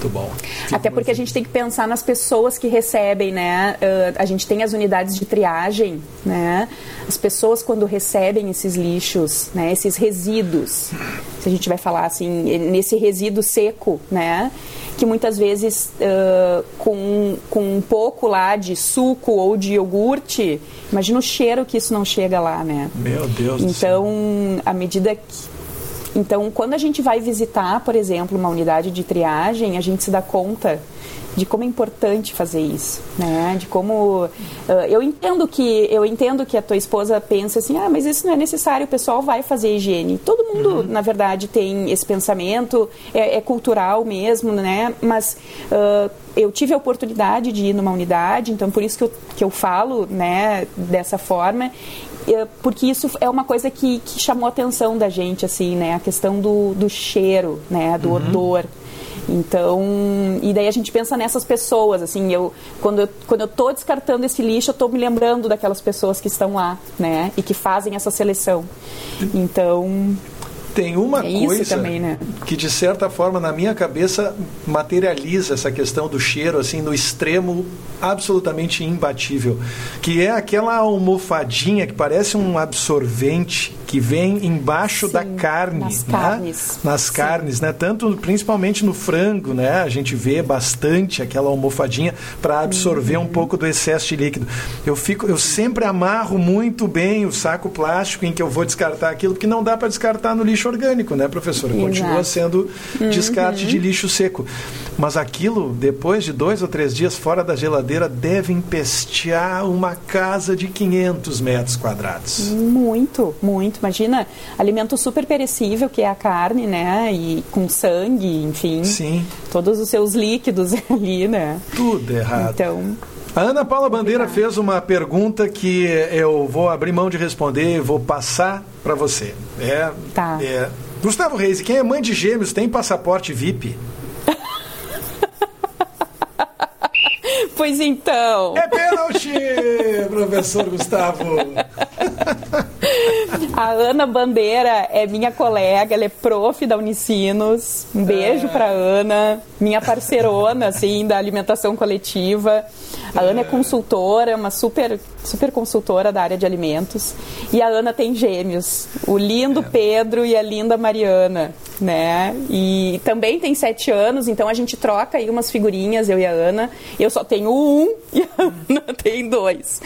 Muito bom. Até porque a gente tem que pensar nas pessoas que recebem, né? Uh, a gente tem as unidades de triagem, né? As pessoas quando recebem esses lixos, né? Esses resíduos, se a gente vai falar assim, nesse resíduo seco, né? Que muitas vezes uh, com, com um pouco lá de suco ou de iogurte, imagina o cheiro que isso não chega lá, né? Meu Deus Então, à medida que então, quando a gente vai visitar, por exemplo, uma unidade de triagem, a gente se dá conta de como é importante fazer isso, né? De como uh, eu entendo que eu entendo que a tua esposa pensa assim, ah, mas isso não é necessário, o pessoal vai fazer higiene. Todo mundo, uhum. na verdade, tem esse pensamento, é, é cultural mesmo, né? Mas uh, eu tive a oportunidade de ir numa unidade, então por isso que eu, que eu falo, né, dessa forma porque isso é uma coisa que, que chamou a atenção da gente, assim, né? A questão do, do cheiro, né? Do uhum. odor. Então, e daí a gente pensa nessas pessoas, assim, eu quando eu, quando eu tô descartando esse lixo, eu tô me lembrando daquelas pessoas que estão lá, né, e que fazem essa seleção. Então, tem uma é coisa também, né? que de certa forma na minha cabeça materializa essa questão do cheiro assim no extremo absolutamente imbatível, que é aquela almofadinha que parece um absorvente que vem embaixo Sim, da carne, nas né? carnes, nas Sim. carnes, né? Tanto principalmente no frango, né? A gente vê bastante aquela almofadinha para absorver uhum. um pouco do excesso de líquido. Eu fico, eu sempre amarro muito bem o saco plástico em que eu vou descartar aquilo, porque não dá para descartar no lixo orgânico, né, professora? Exato. Continua sendo descarte uhum. de lixo seco. Mas aquilo, depois de dois ou três dias fora da geladeira, deve empestear uma casa de 500 metros quadrados. Muito, muito. Imagina, alimento super perecível que é a carne, né? E com sangue, enfim. Sim. Todos os seus líquidos ali, né? Tudo errado. Então. A Ana Paula Bandeira fez uma pergunta que eu vou abrir mão de responder e vou passar para você. É, tá. É, Gustavo Reis, quem é mãe de gêmeos tem passaporte VIP? Pois então. É pênalti, professor Gustavo. A Ana Bandeira é minha colega, ela é prof da Unicinos. Um beijo é. para Ana. Minha parceirona, assim, da alimentação coletiva. A Ana é consultora, uma super, super consultora da área de alimentos. E a Ana tem gêmeos, o lindo é. Pedro e a linda Mariana, né? E também tem sete anos, então a gente troca aí umas figurinhas, eu e a Ana. Eu só tenho um e a Ana tem dois,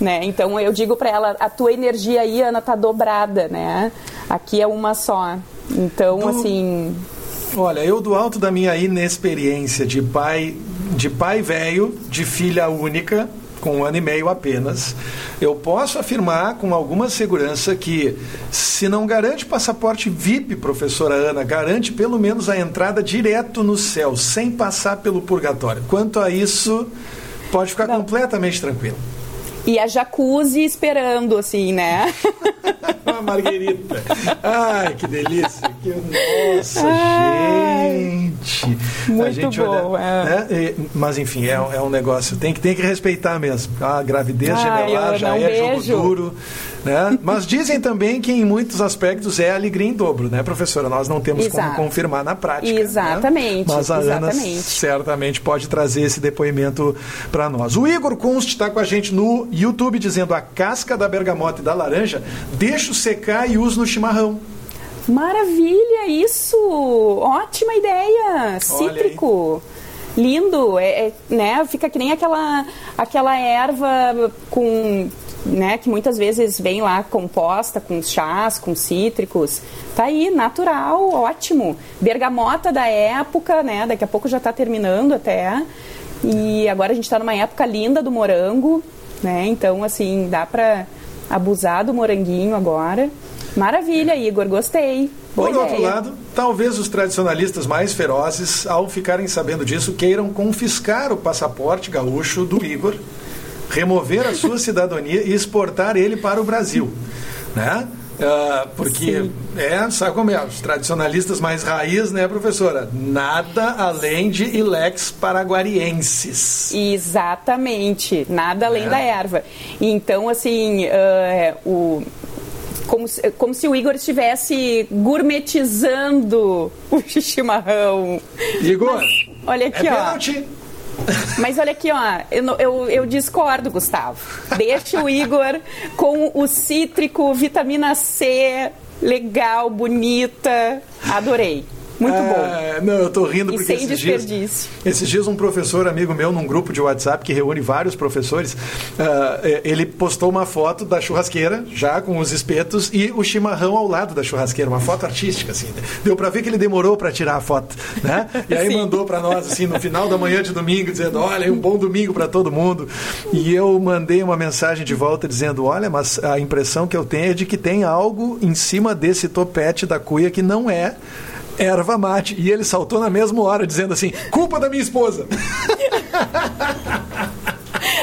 né? Então eu digo para ela, a tua energia aí, Ana, tá dobrada, né? Aqui é uma só. Então, Do... assim, Olha, eu do alto da minha inexperiência de pai, de pai velho, de filha única, com um ano e meio apenas, eu posso afirmar com alguma segurança que, se não garante passaporte VIP, professora Ana, garante pelo menos a entrada direto no céu, sem passar pelo purgatório. Quanto a isso, pode ficar não. completamente tranquilo. E a jacuzzi esperando, assim, né? Uma marguerita. Ai, que delícia. Que... Nossa, Ai, gente. Muito a gente bom, olha, é. né? Mas, enfim, é, é, um negócio. Tem que, tem que respeitar mesmo. A gravidez Ai, gemelar já é beijo. jogo duro. Né? Mas dizem também que em muitos aspectos é alegria em dobro, né, professora? Nós não temos Exato. como confirmar na prática. Né? Exatamente. Né? Mas a exatamente. Ana certamente pode trazer esse depoimento para nós. O Igor Kunst está com a gente no YouTube dizendo a casca da bergamota e da laranja deixo secar e uso no chimarrão. Maravilha, isso! Ótima ideia! Cítrico. Lindo, é, é, né? Fica que nem aquela, aquela erva com né, que muitas vezes vem lá composta com chás, com cítricos. Tá aí, natural, ótimo. Bergamota da época, né? Daqui a pouco já está terminando até. E agora a gente está numa época linda do morango, né? Então, assim, dá para abusar do moranguinho agora. Maravilha, Igor, gostei. Boa Por ideia. outro lado, talvez os tradicionalistas mais ferozes, ao ficarem sabendo disso, queiram confiscar o passaporte gaúcho do Igor remover a sua cidadania e exportar ele para o Brasil, né? Uh, porque Sim. é, sabe como é? Os tradicionalistas mais raiz, né, professora? Nada além de ilex paraguarienses. Exatamente, nada além é. da erva. Então, assim, uh, o, como, como se o Igor estivesse gourmetizando o chimarrão. Igor, Mas, olha aqui, é ó. Pênalti. Mas olha aqui, ó, eu, eu, eu discordo, Gustavo. Deixa o Igor com o cítrico, vitamina C, legal, bonita. Adorei. Muito bom. É, não, eu tô rindo porque sem esses dias, esses dias um professor amigo meu num grupo de WhatsApp que reúne vários professores, uh, ele postou uma foto da churrasqueira já com os espetos e o chimarrão ao lado da churrasqueira, uma foto artística assim. Deu para ver que ele demorou para tirar a foto, né? E aí Sim. mandou para nós assim no final da manhã de domingo dizendo: "Olha, um bom domingo para todo mundo". E eu mandei uma mensagem de volta dizendo: "Olha, mas a impressão que eu tenho é de que tem algo em cima desse topete da cuia que não é erva mate. E ele saltou na mesma hora, dizendo assim: culpa da minha esposa.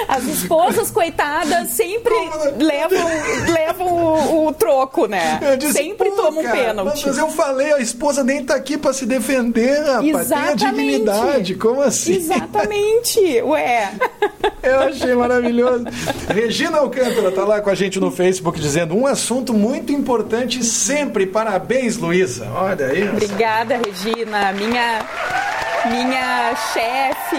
As esposas, coitadas, sempre levam, levam o, o troco, né? Disse, sempre tomam um pênalti. Mas eu falei, a esposa nem tá aqui para se defender, rapaz. Exatamente. Tem a dignidade. Como assim? Exatamente. Ué. Eu achei maravilhoso. Regina Alcântara tá lá com a gente no Facebook dizendo um assunto muito importante sempre. Parabéns, Luísa. Olha aí. Obrigada, Regina. Minha, minha chefe.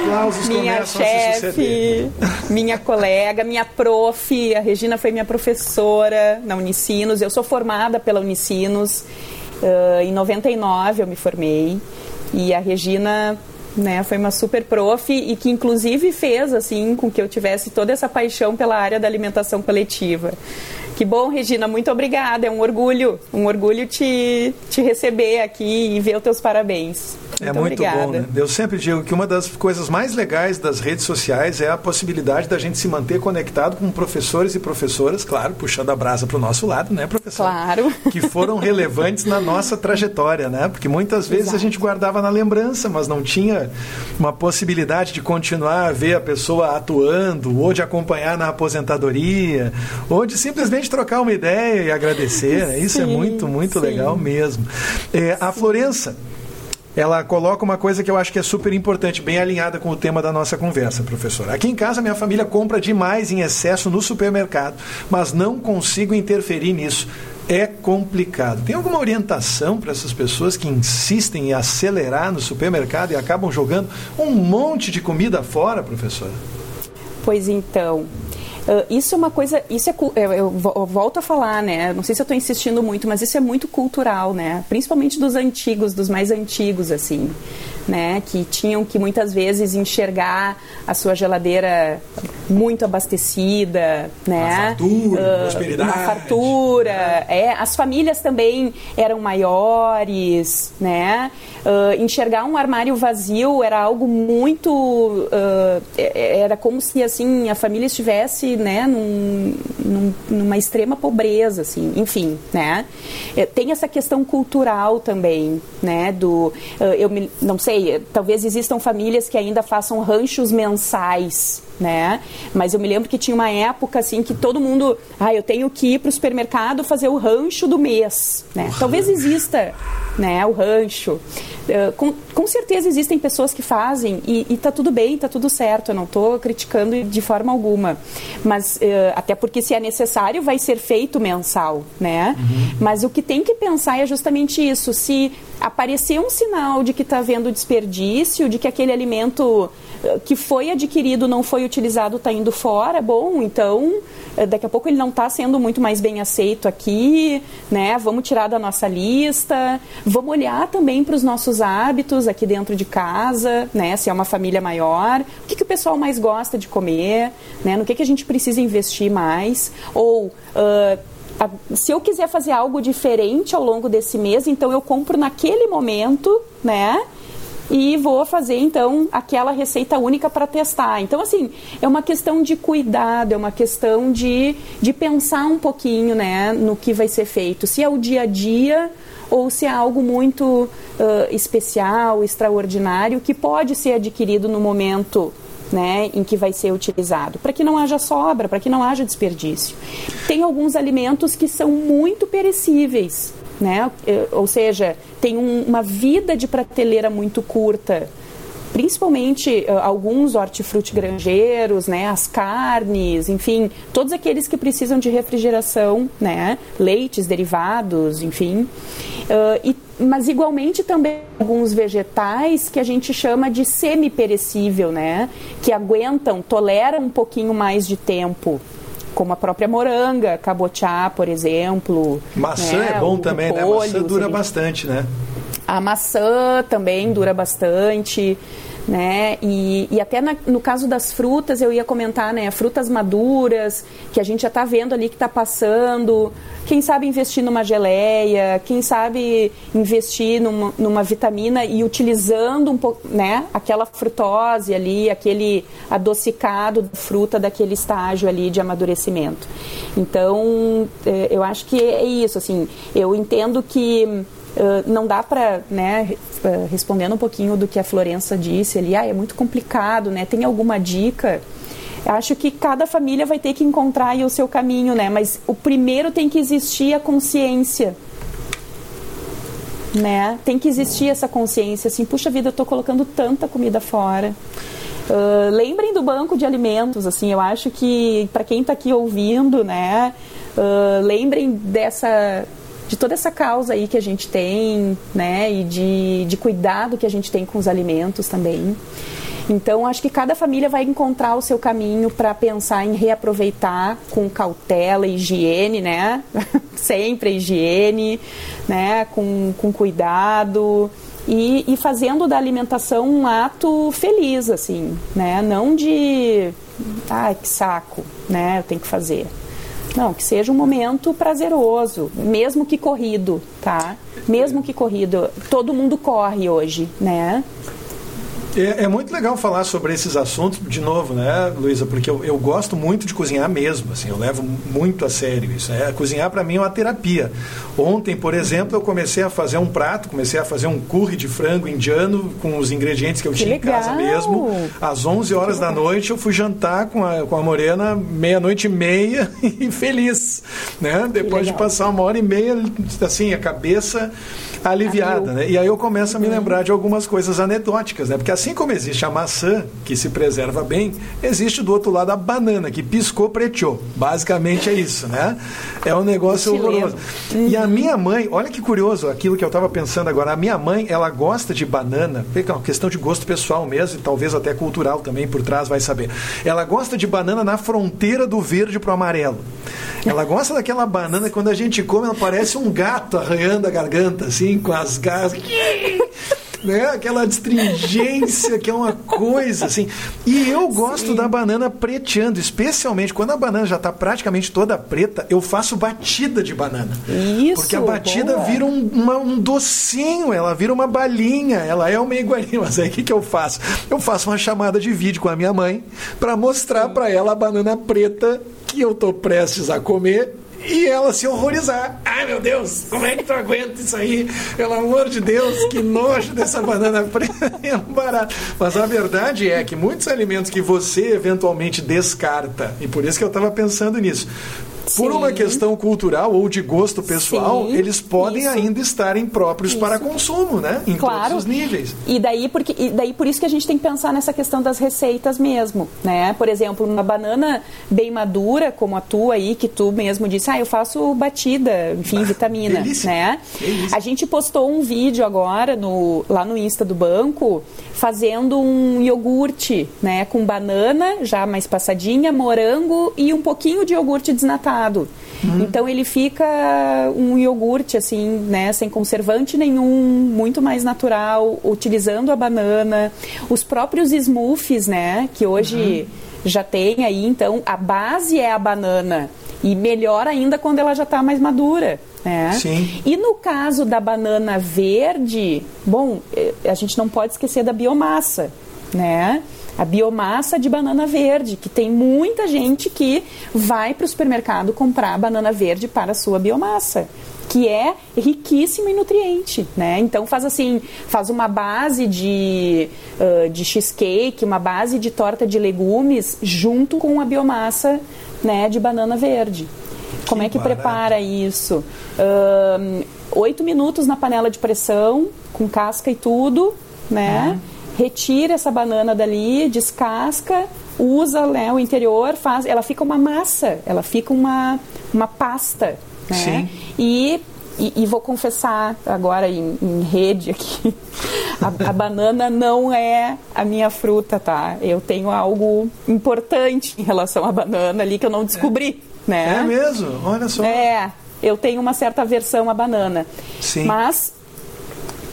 aplausos minha chefe, minha colega, minha prof, a Regina foi minha professora na Unicinos. Eu sou formada pela Unicinos. Uh, em 99 eu me formei e a Regina né, foi uma super prof e que inclusive fez assim com que eu tivesse toda essa paixão pela área da alimentação coletiva. Que bom, Regina, muito obrigada. É um orgulho, um orgulho te, te receber aqui e ver os teus parabéns. É muito é muito obrigada. bom, né? Eu sempre digo que uma das coisas mais legais das redes sociais é a possibilidade da gente se manter conectado com professores e professoras, claro, puxando a brasa para o nosso lado, né, professor? Claro. Que foram relevantes na nossa trajetória, né? Porque muitas vezes Exato. a gente guardava na lembrança, mas não tinha uma possibilidade de continuar a ver a pessoa atuando, ou de acompanhar na aposentadoria, ou de simplesmente trocar uma ideia e agradecer. Né? Isso é sim, é muito, muito sim. legal mesmo. É, a Florença ela coloca uma coisa que eu acho que é super importante, bem alinhada com o tema da nossa conversa, professor. Aqui em casa, minha família compra demais em excesso no supermercado, mas não consigo interferir nisso. é complicado. Tem alguma orientação para essas pessoas que insistem em acelerar no supermercado e acabam jogando um monte de comida fora, professora? Pois então, Uh, isso é uma coisa, isso é, eu, eu, volto a falar, né? Não sei se eu estou insistindo muito, mas isso é muito cultural, né? Principalmente dos antigos, dos mais antigos, assim né, que tinham que muitas vezes enxergar a sua geladeira muito abastecida, né, uma fartura, uh, prosperidade, uma fartura, é, as famílias também eram maiores, né, uh, enxergar um armário vazio era algo muito, uh, era como se assim a família estivesse, né, num, num, numa extrema pobreza, assim, enfim, né, é, tem essa questão cultural também, né, do, eu me, não sei sei, talvez existam famílias que ainda façam ranchos mensais, né? Mas eu me lembro que tinha uma época assim que todo mundo, ah, eu tenho que ir para o supermercado fazer o rancho do mês, né? Talvez exista, né, o rancho. Uh, com, com certeza existem pessoas que fazem e, e tá tudo bem, tá tudo certo. Eu não estou criticando de forma alguma, mas uh, até porque se é necessário vai ser feito mensal, né? Uhum. Mas o que tem que pensar é justamente isso. Se aparecer um sinal de que está havendo desperdício, de que aquele alimento que foi adquirido não foi utilizado está indo fora, bom, então eh, daqui a pouco ele não está sendo muito mais bem aceito aqui, né? Vamos tirar da nossa lista, vamos olhar também para os nossos hábitos aqui dentro de casa, né? Se é uma família maior, o que, que o pessoal mais gosta de comer, né? No que, que a gente precisa investir mais, ou uh, se eu quiser fazer algo diferente ao longo desse mês, então eu compro naquele momento, né? E vou fazer então aquela receita única para testar. Então, assim, é uma questão de cuidado, é uma questão de, de pensar um pouquinho né, no que vai ser feito. Se é o dia a dia ou se é algo muito uh, especial, extraordinário, que pode ser adquirido no momento né, em que vai ser utilizado, para que não haja sobra, para que não haja desperdício. Tem alguns alimentos que são muito perecíveis, né? Eh, ou seja, tem um, uma vida de prateleira muito curta. Principalmente uh, alguns hortifruti granjeiros, né, as carnes, enfim, todos aqueles que precisam de refrigeração, né, leites, derivados, enfim, uh, e, mas igualmente também alguns vegetais que a gente chama de semi-perecível, né, que aguentam, toleram um pouquinho mais de tempo, como a própria moranga, cabotiá, por exemplo. Maçã né? é bom o, também, o né? Maçã dura bastante, né? A maçã também dura bastante né? E, e até na, no caso das frutas, eu ia comentar, né? Frutas maduras, que a gente já está vendo ali que está passando. Quem sabe investir numa geleia, quem sabe investir numa, numa vitamina e utilizando um pouco, né? Aquela frutose ali, aquele adocicado da fruta daquele estágio ali de amadurecimento. Então, é, eu acho que é isso, assim. Eu entendo que Uh, não dá para, né, respondendo um pouquinho do que a Florença disse ali, ah, é muito complicado, né? Tem alguma dica? Acho que cada família vai ter que encontrar o seu caminho, né? Mas o primeiro tem que existir a consciência. Né? Tem que existir essa consciência, assim, puxa vida, eu estou colocando tanta comida fora. Uh, lembrem do banco de alimentos, assim, eu acho que para quem está aqui ouvindo, né, uh, lembrem dessa de toda essa causa aí que a gente tem, né, e de, de cuidado que a gente tem com os alimentos também. Então, acho que cada família vai encontrar o seu caminho para pensar em reaproveitar com cautela, higiene, né? Sempre higiene, né? Com, com cuidado. E, e, fazendo da alimentação um ato feliz, assim, né? Não de, ai, que saco, né? Eu tenho que fazer. Não, que seja um momento prazeroso, mesmo que corrido, tá? Mesmo que corrido. Todo mundo corre hoje, né? É, é, muito legal falar sobre esses assuntos, de novo, né, Luísa? Porque eu, eu, gosto muito de cozinhar mesmo, assim, eu levo muito a sério isso. Né? Cozinhar para mim é uma terapia. Ontem, por exemplo, eu comecei a fazer um prato, comecei a fazer um curry de frango indiano com os ingredientes que eu que tinha legal. em casa mesmo. Às 11 horas da noite eu fui jantar com a, com a Morena meia-noite e meia e feliz, né? Depois de passar uma hora e meia, assim, a cabeça aliviada, né? E aí eu começo a me lembrar de algumas coisas anedóticas, né? Porque assim como existe a maçã, que se preserva bem, existe do outro lado a banana, que piscou, preteou. Basicamente é isso, né? É um negócio horroroso. Uhum. E a minha mãe, olha que curioso aquilo que eu estava pensando agora. A minha mãe, ela gosta de banana, é uma questão de gosto pessoal mesmo, e talvez até cultural também por trás, vai saber. Ela gosta de banana na fronteira do verde pro amarelo. Ela gosta daquela banana que quando a gente come, ela parece um gato arranhando a garganta, assim, com as garras né? Aquela astringência que é uma coisa assim. E eu gosto Sim. da banana preteando, especialmente quando a banana já está praticamente toda preta, eu faço batida de banana. Isso. Porque a batida boa. vira um, uma, um docinho, ela vira uma balinha, ela é uma igualinha. Mas aí o que, que eu faço? Eu faço uma chamada de vídeo com a minha mãe para mostrar para ela a banana preta que eu tô prestes a comer e ela se horrorizar. Ai meu Deus, como é que tu aguenta isso aí? Pelo amor de Deus, que nojo dessa banana preta. É um barato. Mas a verdade é que muitos alimentos que você eventualmente descarta, e por isso que eu estava pensando nisso, por Sim. uma questão cultural ou de gosto pessoal, Sim, eles podem isso. ainda estar impróprios isso. para consumo, né? Em claro. todos os níveis. E daí, porque, e daí por isso que a gente tem que pensar nessa questão das receitas mesmo, né? Por exemplo, uma banana bem madura, como a tua aí, que tu mesmo disse, ah, eu faço batida, enfim, vitamina, Delícia. né? Delícia. A gente postou um vídeo agora no, lá no Insta do banco fazendo um iogurte, né? Com banana, já mais passadinha, morango e um pouquinho de iogurte desnatado Então ele fica um iogurte assim, né, sem conservante nenhum, muito mais natural, utilizando a banana, os próprios smoothies, né, que hoje uhum. já tem aí, então a base é a banana e melhor ainda quando ela já está mais madura. Né? Sim. E no caso da banana verde, bom, eh, a gente não pode esquecer da biomassa, né? A biomassa de banana verde, que tem muita gente que vai para o supermercado comprar banana verde para a sua biomassa que é riquíssima em nutriente, né? Então faz assim, faz uma base de, uh, de cheesecake, uma base de torta de legumes junto com a biomassa, né, de banana verde. Como que é que barato. prepara isso? Oito uh, minutos na panela de pressão, com casca e tudo, né? Uhum retira essa banana dali, descasca, usa né, o interior, faz, ela fica uma massa, ela fica uma, uma pasta. Né? Sim. E, e, e vou confessar agora em, em rede aqui, a, a, banana não é a minha fruta, tá? Eu tenho algo importante em relação à banana ali que eu não descobri, é. né? É mesmo? Olha só. É, eu tenho uma certa aversão à banana. Sim. Mas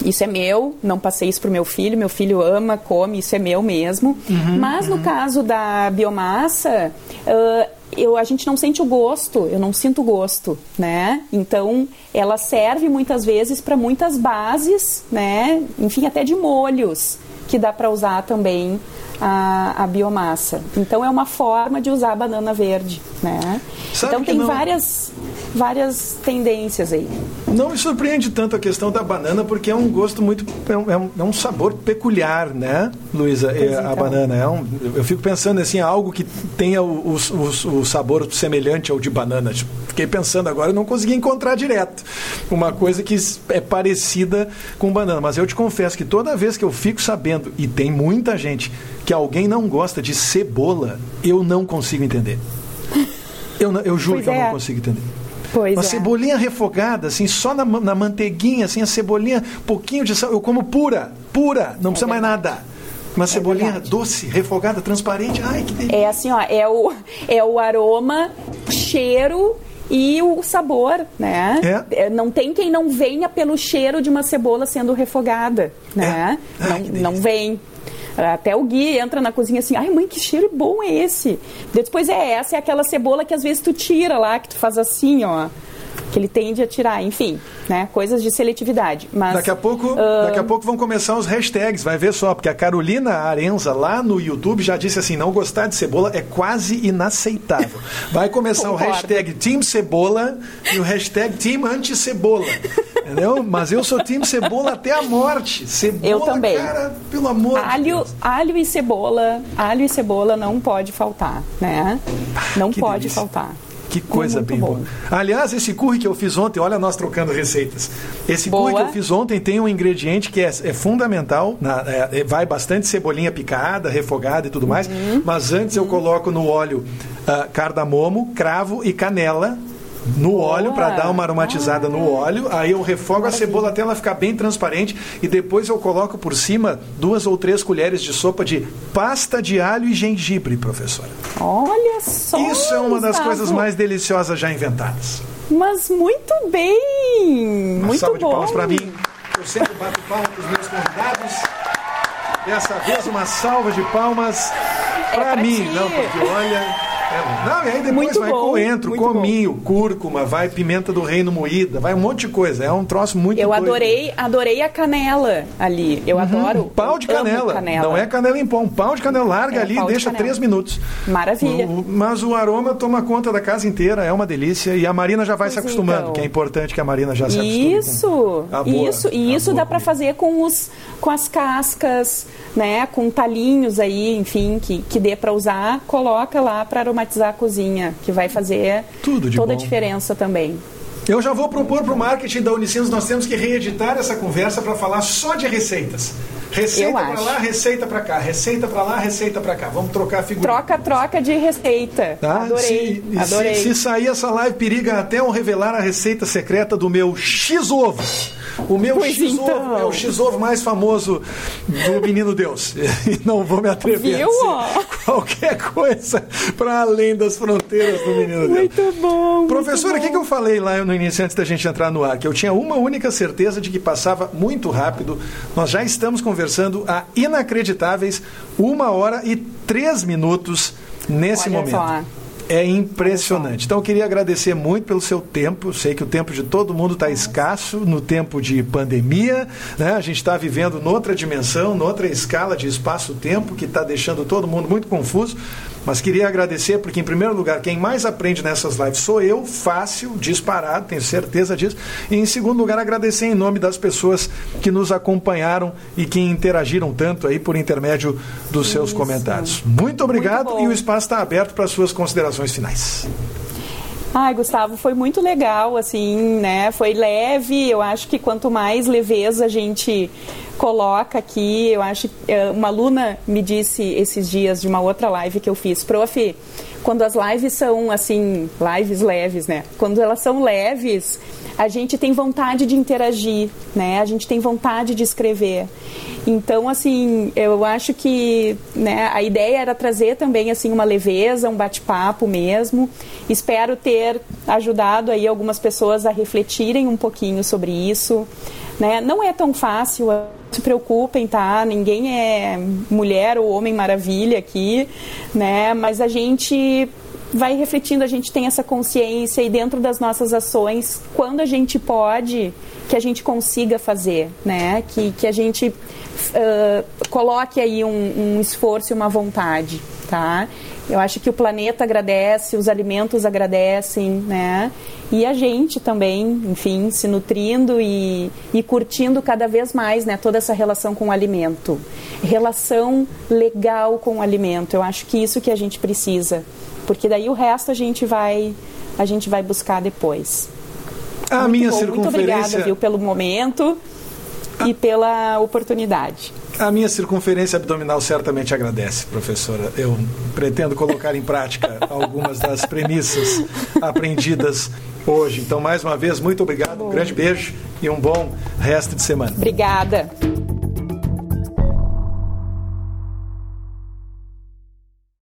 isso é meu, não passei isso para o meu filho, meu filho ama, come, isso é meu mesmo. Uhum, Mas uhum. no caso da biomassa, uh, eu, a gente não sente o gosto, eu não sinto o gosto, né? Então, ela serve muitas vezes para muitas bases, né? Enfim, até de molhos, que dá para usar também a, a, biomassa. Então, é uma forma de usar a banana verde, né? Sabe então, tem não... várias várias tendências aí. Não me surpreende tanto a questão da banana, porque é um gosto muito. É um, é um é sabor peculiar, né, Luísa? É, a então. banana. É um, eu fico pensando assim, algo que tenha o, o, o sabor semelhante ao de banana. Fiquei pensando agora, não consegui encontrar direto uma coisa que é parecida com banana. Mas eu te confesso que toda vez que eu fico sabendo, e tem muita gente, que alguém não gosta de cebola, eu não consigo entender. Eu, eu juro pois que é. eu não consigo entender. Pois uma é. cebolinha refogada, assim, só na, na manteiguinha, assim, a cebolinha, pouquinho de sal. Eu como pura, pura, não é precisa mais nada. Uma é cebolinha verdade. doce, refogada, transparente. Ai, que delícia. É assim, ó, é o, é o aroma, cheiro e o sabor, né? É. é. Não tem quem não venha pelo cheiro de uma cebola sendo refogada, né? É. Ai, não, não vem. Até o Gui entra na cozinha assim, ai mãe, que cheiro bom é esse? Depois é essa, é aquela cebola que às vezes tu tira lá, que tu faz assim, ó que ele tende a tirar, enfim, né? Coisas de seletividade. Mas, daqui a pouco, uh... daqui a pouco vão começar os hashtags, vai ver só, porque a Carolina Arenza lá no YouTube já disse assim, não gostar de cebola é quase inaceitável. Vai começar o hashtag Team Cebola e o hashtag Team Anti-Cebola. Entendeu? Mas eu sou Team Cebola até a morte. Cebola, eu também. cara, pelo amor alho, de Deus. Alho e cebola, alho e cebola não pode faltar, né? Não pode delícia. faltar. Que coisa bem bom. boa. Aliás, esse curry que eu fiz ontem, olha nós trocando receitas. Esse Boa. curry que eu fiz ontem tem um ingrediente que é, é fundamental. na- é- vai bastante cebolinha picada, refogada e tudo mais. Uhum. Mas antes eu coloco no óleo ah, cardamomo, cravo e canela. No Boa. óleo para dar uma aromatizada no óleo, aí eu refogo a cebola até ela ficar bem transparente e depois eu coloco por cima duas ou três colheres de sopa de pasta de alho e gengibre, professora. Olha só. Isso é uma das Gustavo. coisas mais deliciosas já inventadas. Mas muito bem! Uma muito salva de bom. palmas para mim. Eu sempre bato palma para os meus convidados. Dessa vez, uma salva de palmas É para pra mim. ti. Não, porque olha. Não, e aí depois Muito vai bom, coentro, cominho, cúrcuma, vai pimenta do reino moída, vai um monte de coisa. É um troço muito Eu doido. adorei, adorei a canela ali. Eu adoro. Um pau de canela. canela. Não é canela em pó, um pau de canela larga É, ali, de deixa canela. três minutos. Maravilha. O- mas o aroma toma conta da casa inteira, é uma delícia. E a Marina já vai se Pois acostumando, então. que é importante que a Marina já se acostume. Isso, boa- isso, e isso dá para fazer com os com as cascas, né, com talinhos aí, enfim, que, que dê para usar, coloca lá para aromatizar a cozinha, que vai fazer toda a bom. diferença também. Eu já vou propor para o marketing da Unicinos, nós temos que reeditar essa conversa para falar só de receitas. Receita Eu para lá, receita para cá, receita para lá, receita para cá. Vamos trocar a figura. Troca, troca de receita. Tá? Adorei, Se, adorei. Se, se sair essa live, periga até eu revelar a receita secreta do meu X-ovo. O meu Pois X-ovo então. é o X-ovo mais famoso do Menino Deus. E não vou me atrever Viu, a dizer qualquer coisa para além das fronteiras do Menino Deus. Muito bom. Professora, o que, que eu falei lá no início, antes da gente entrar no ar? Que eu tinha uma única certeza de que passava muito rápido. Nós já estamos conversando há inacreditáveis uma hora e três minutos nesse Olha momento. só. É impressionante. Então eu queria agradecer muito pelo seu tempo. Sei que o tempo de todo mundo está escasso no tempo de pandemia. Né? A gente está vivendo noutra dimensão, noutra escala de espaço-tempo que está deixando todo mundo muito confuso. Mas queria agradecer porque, em primeiro lugar, quem mais aprende nessas lives sou eu, fácil, disparado, tenho certeza disso. E, em segundo lugar, agradecer em nome das pessoas que nos acompanharam e que interagiram tanto aí por intermédio dos seus Isso. comentários. Muito obrigado bom. e o espaço está aberto para suas considerações finais. Ai, Gustavo, foi muito legal, assim, né? Foi leve. Eu acho que quanto mais leveza a gente coloca aqui, eu acho. eh, Uma aluna me disse esses dias de uma outra live que eu fiz, prof. Quando as lives são assim, lives leves, né? Quando elas são leves, a gente tem vontade de interagir, né? A gente tem vontade de escrever. Então, assim, eu acho que né, a ideia era trazer também assim uma leveza, um bate-papo mesmo. Espero ter ajudado aí algumas pessoas a refletirem um pouquinho sobre isso. Né? Não é tão fácil, se preocupem, tá? Ninguém é mulher ou homem maravilha aqui, né? Mas a gente vai refletindo, a gente tem essa consciência e dentro das nossas ações, quando a gente pode, que a gente consiga fazer, né? Que, que a gente ah, coloque aí um, um esforço e uma vontade, tá? Eu acho que o planeta agradece, os alimentos agradecem, né? E a gente também, enfim, se nutrindo e, e curtindo cada vez mais, né? Toda essa relação com o alimento. Relação legal com o alimento. Eu acho que isso que a gente precisa. Porque daí o resto a gente vai, a gente vai buscar depois. A Muito minha bom, Muito circunferência. obrigada, viu, pelo momento e pela oportunidade. A minha circunferência abdominal certamente agradece, professora. Eu pretendo colocar em prática algumas das premissas aprendidas hoje. Então, mais uma vez, muito obrigado, um grande beijo e um bom resto de semana. Obrigada.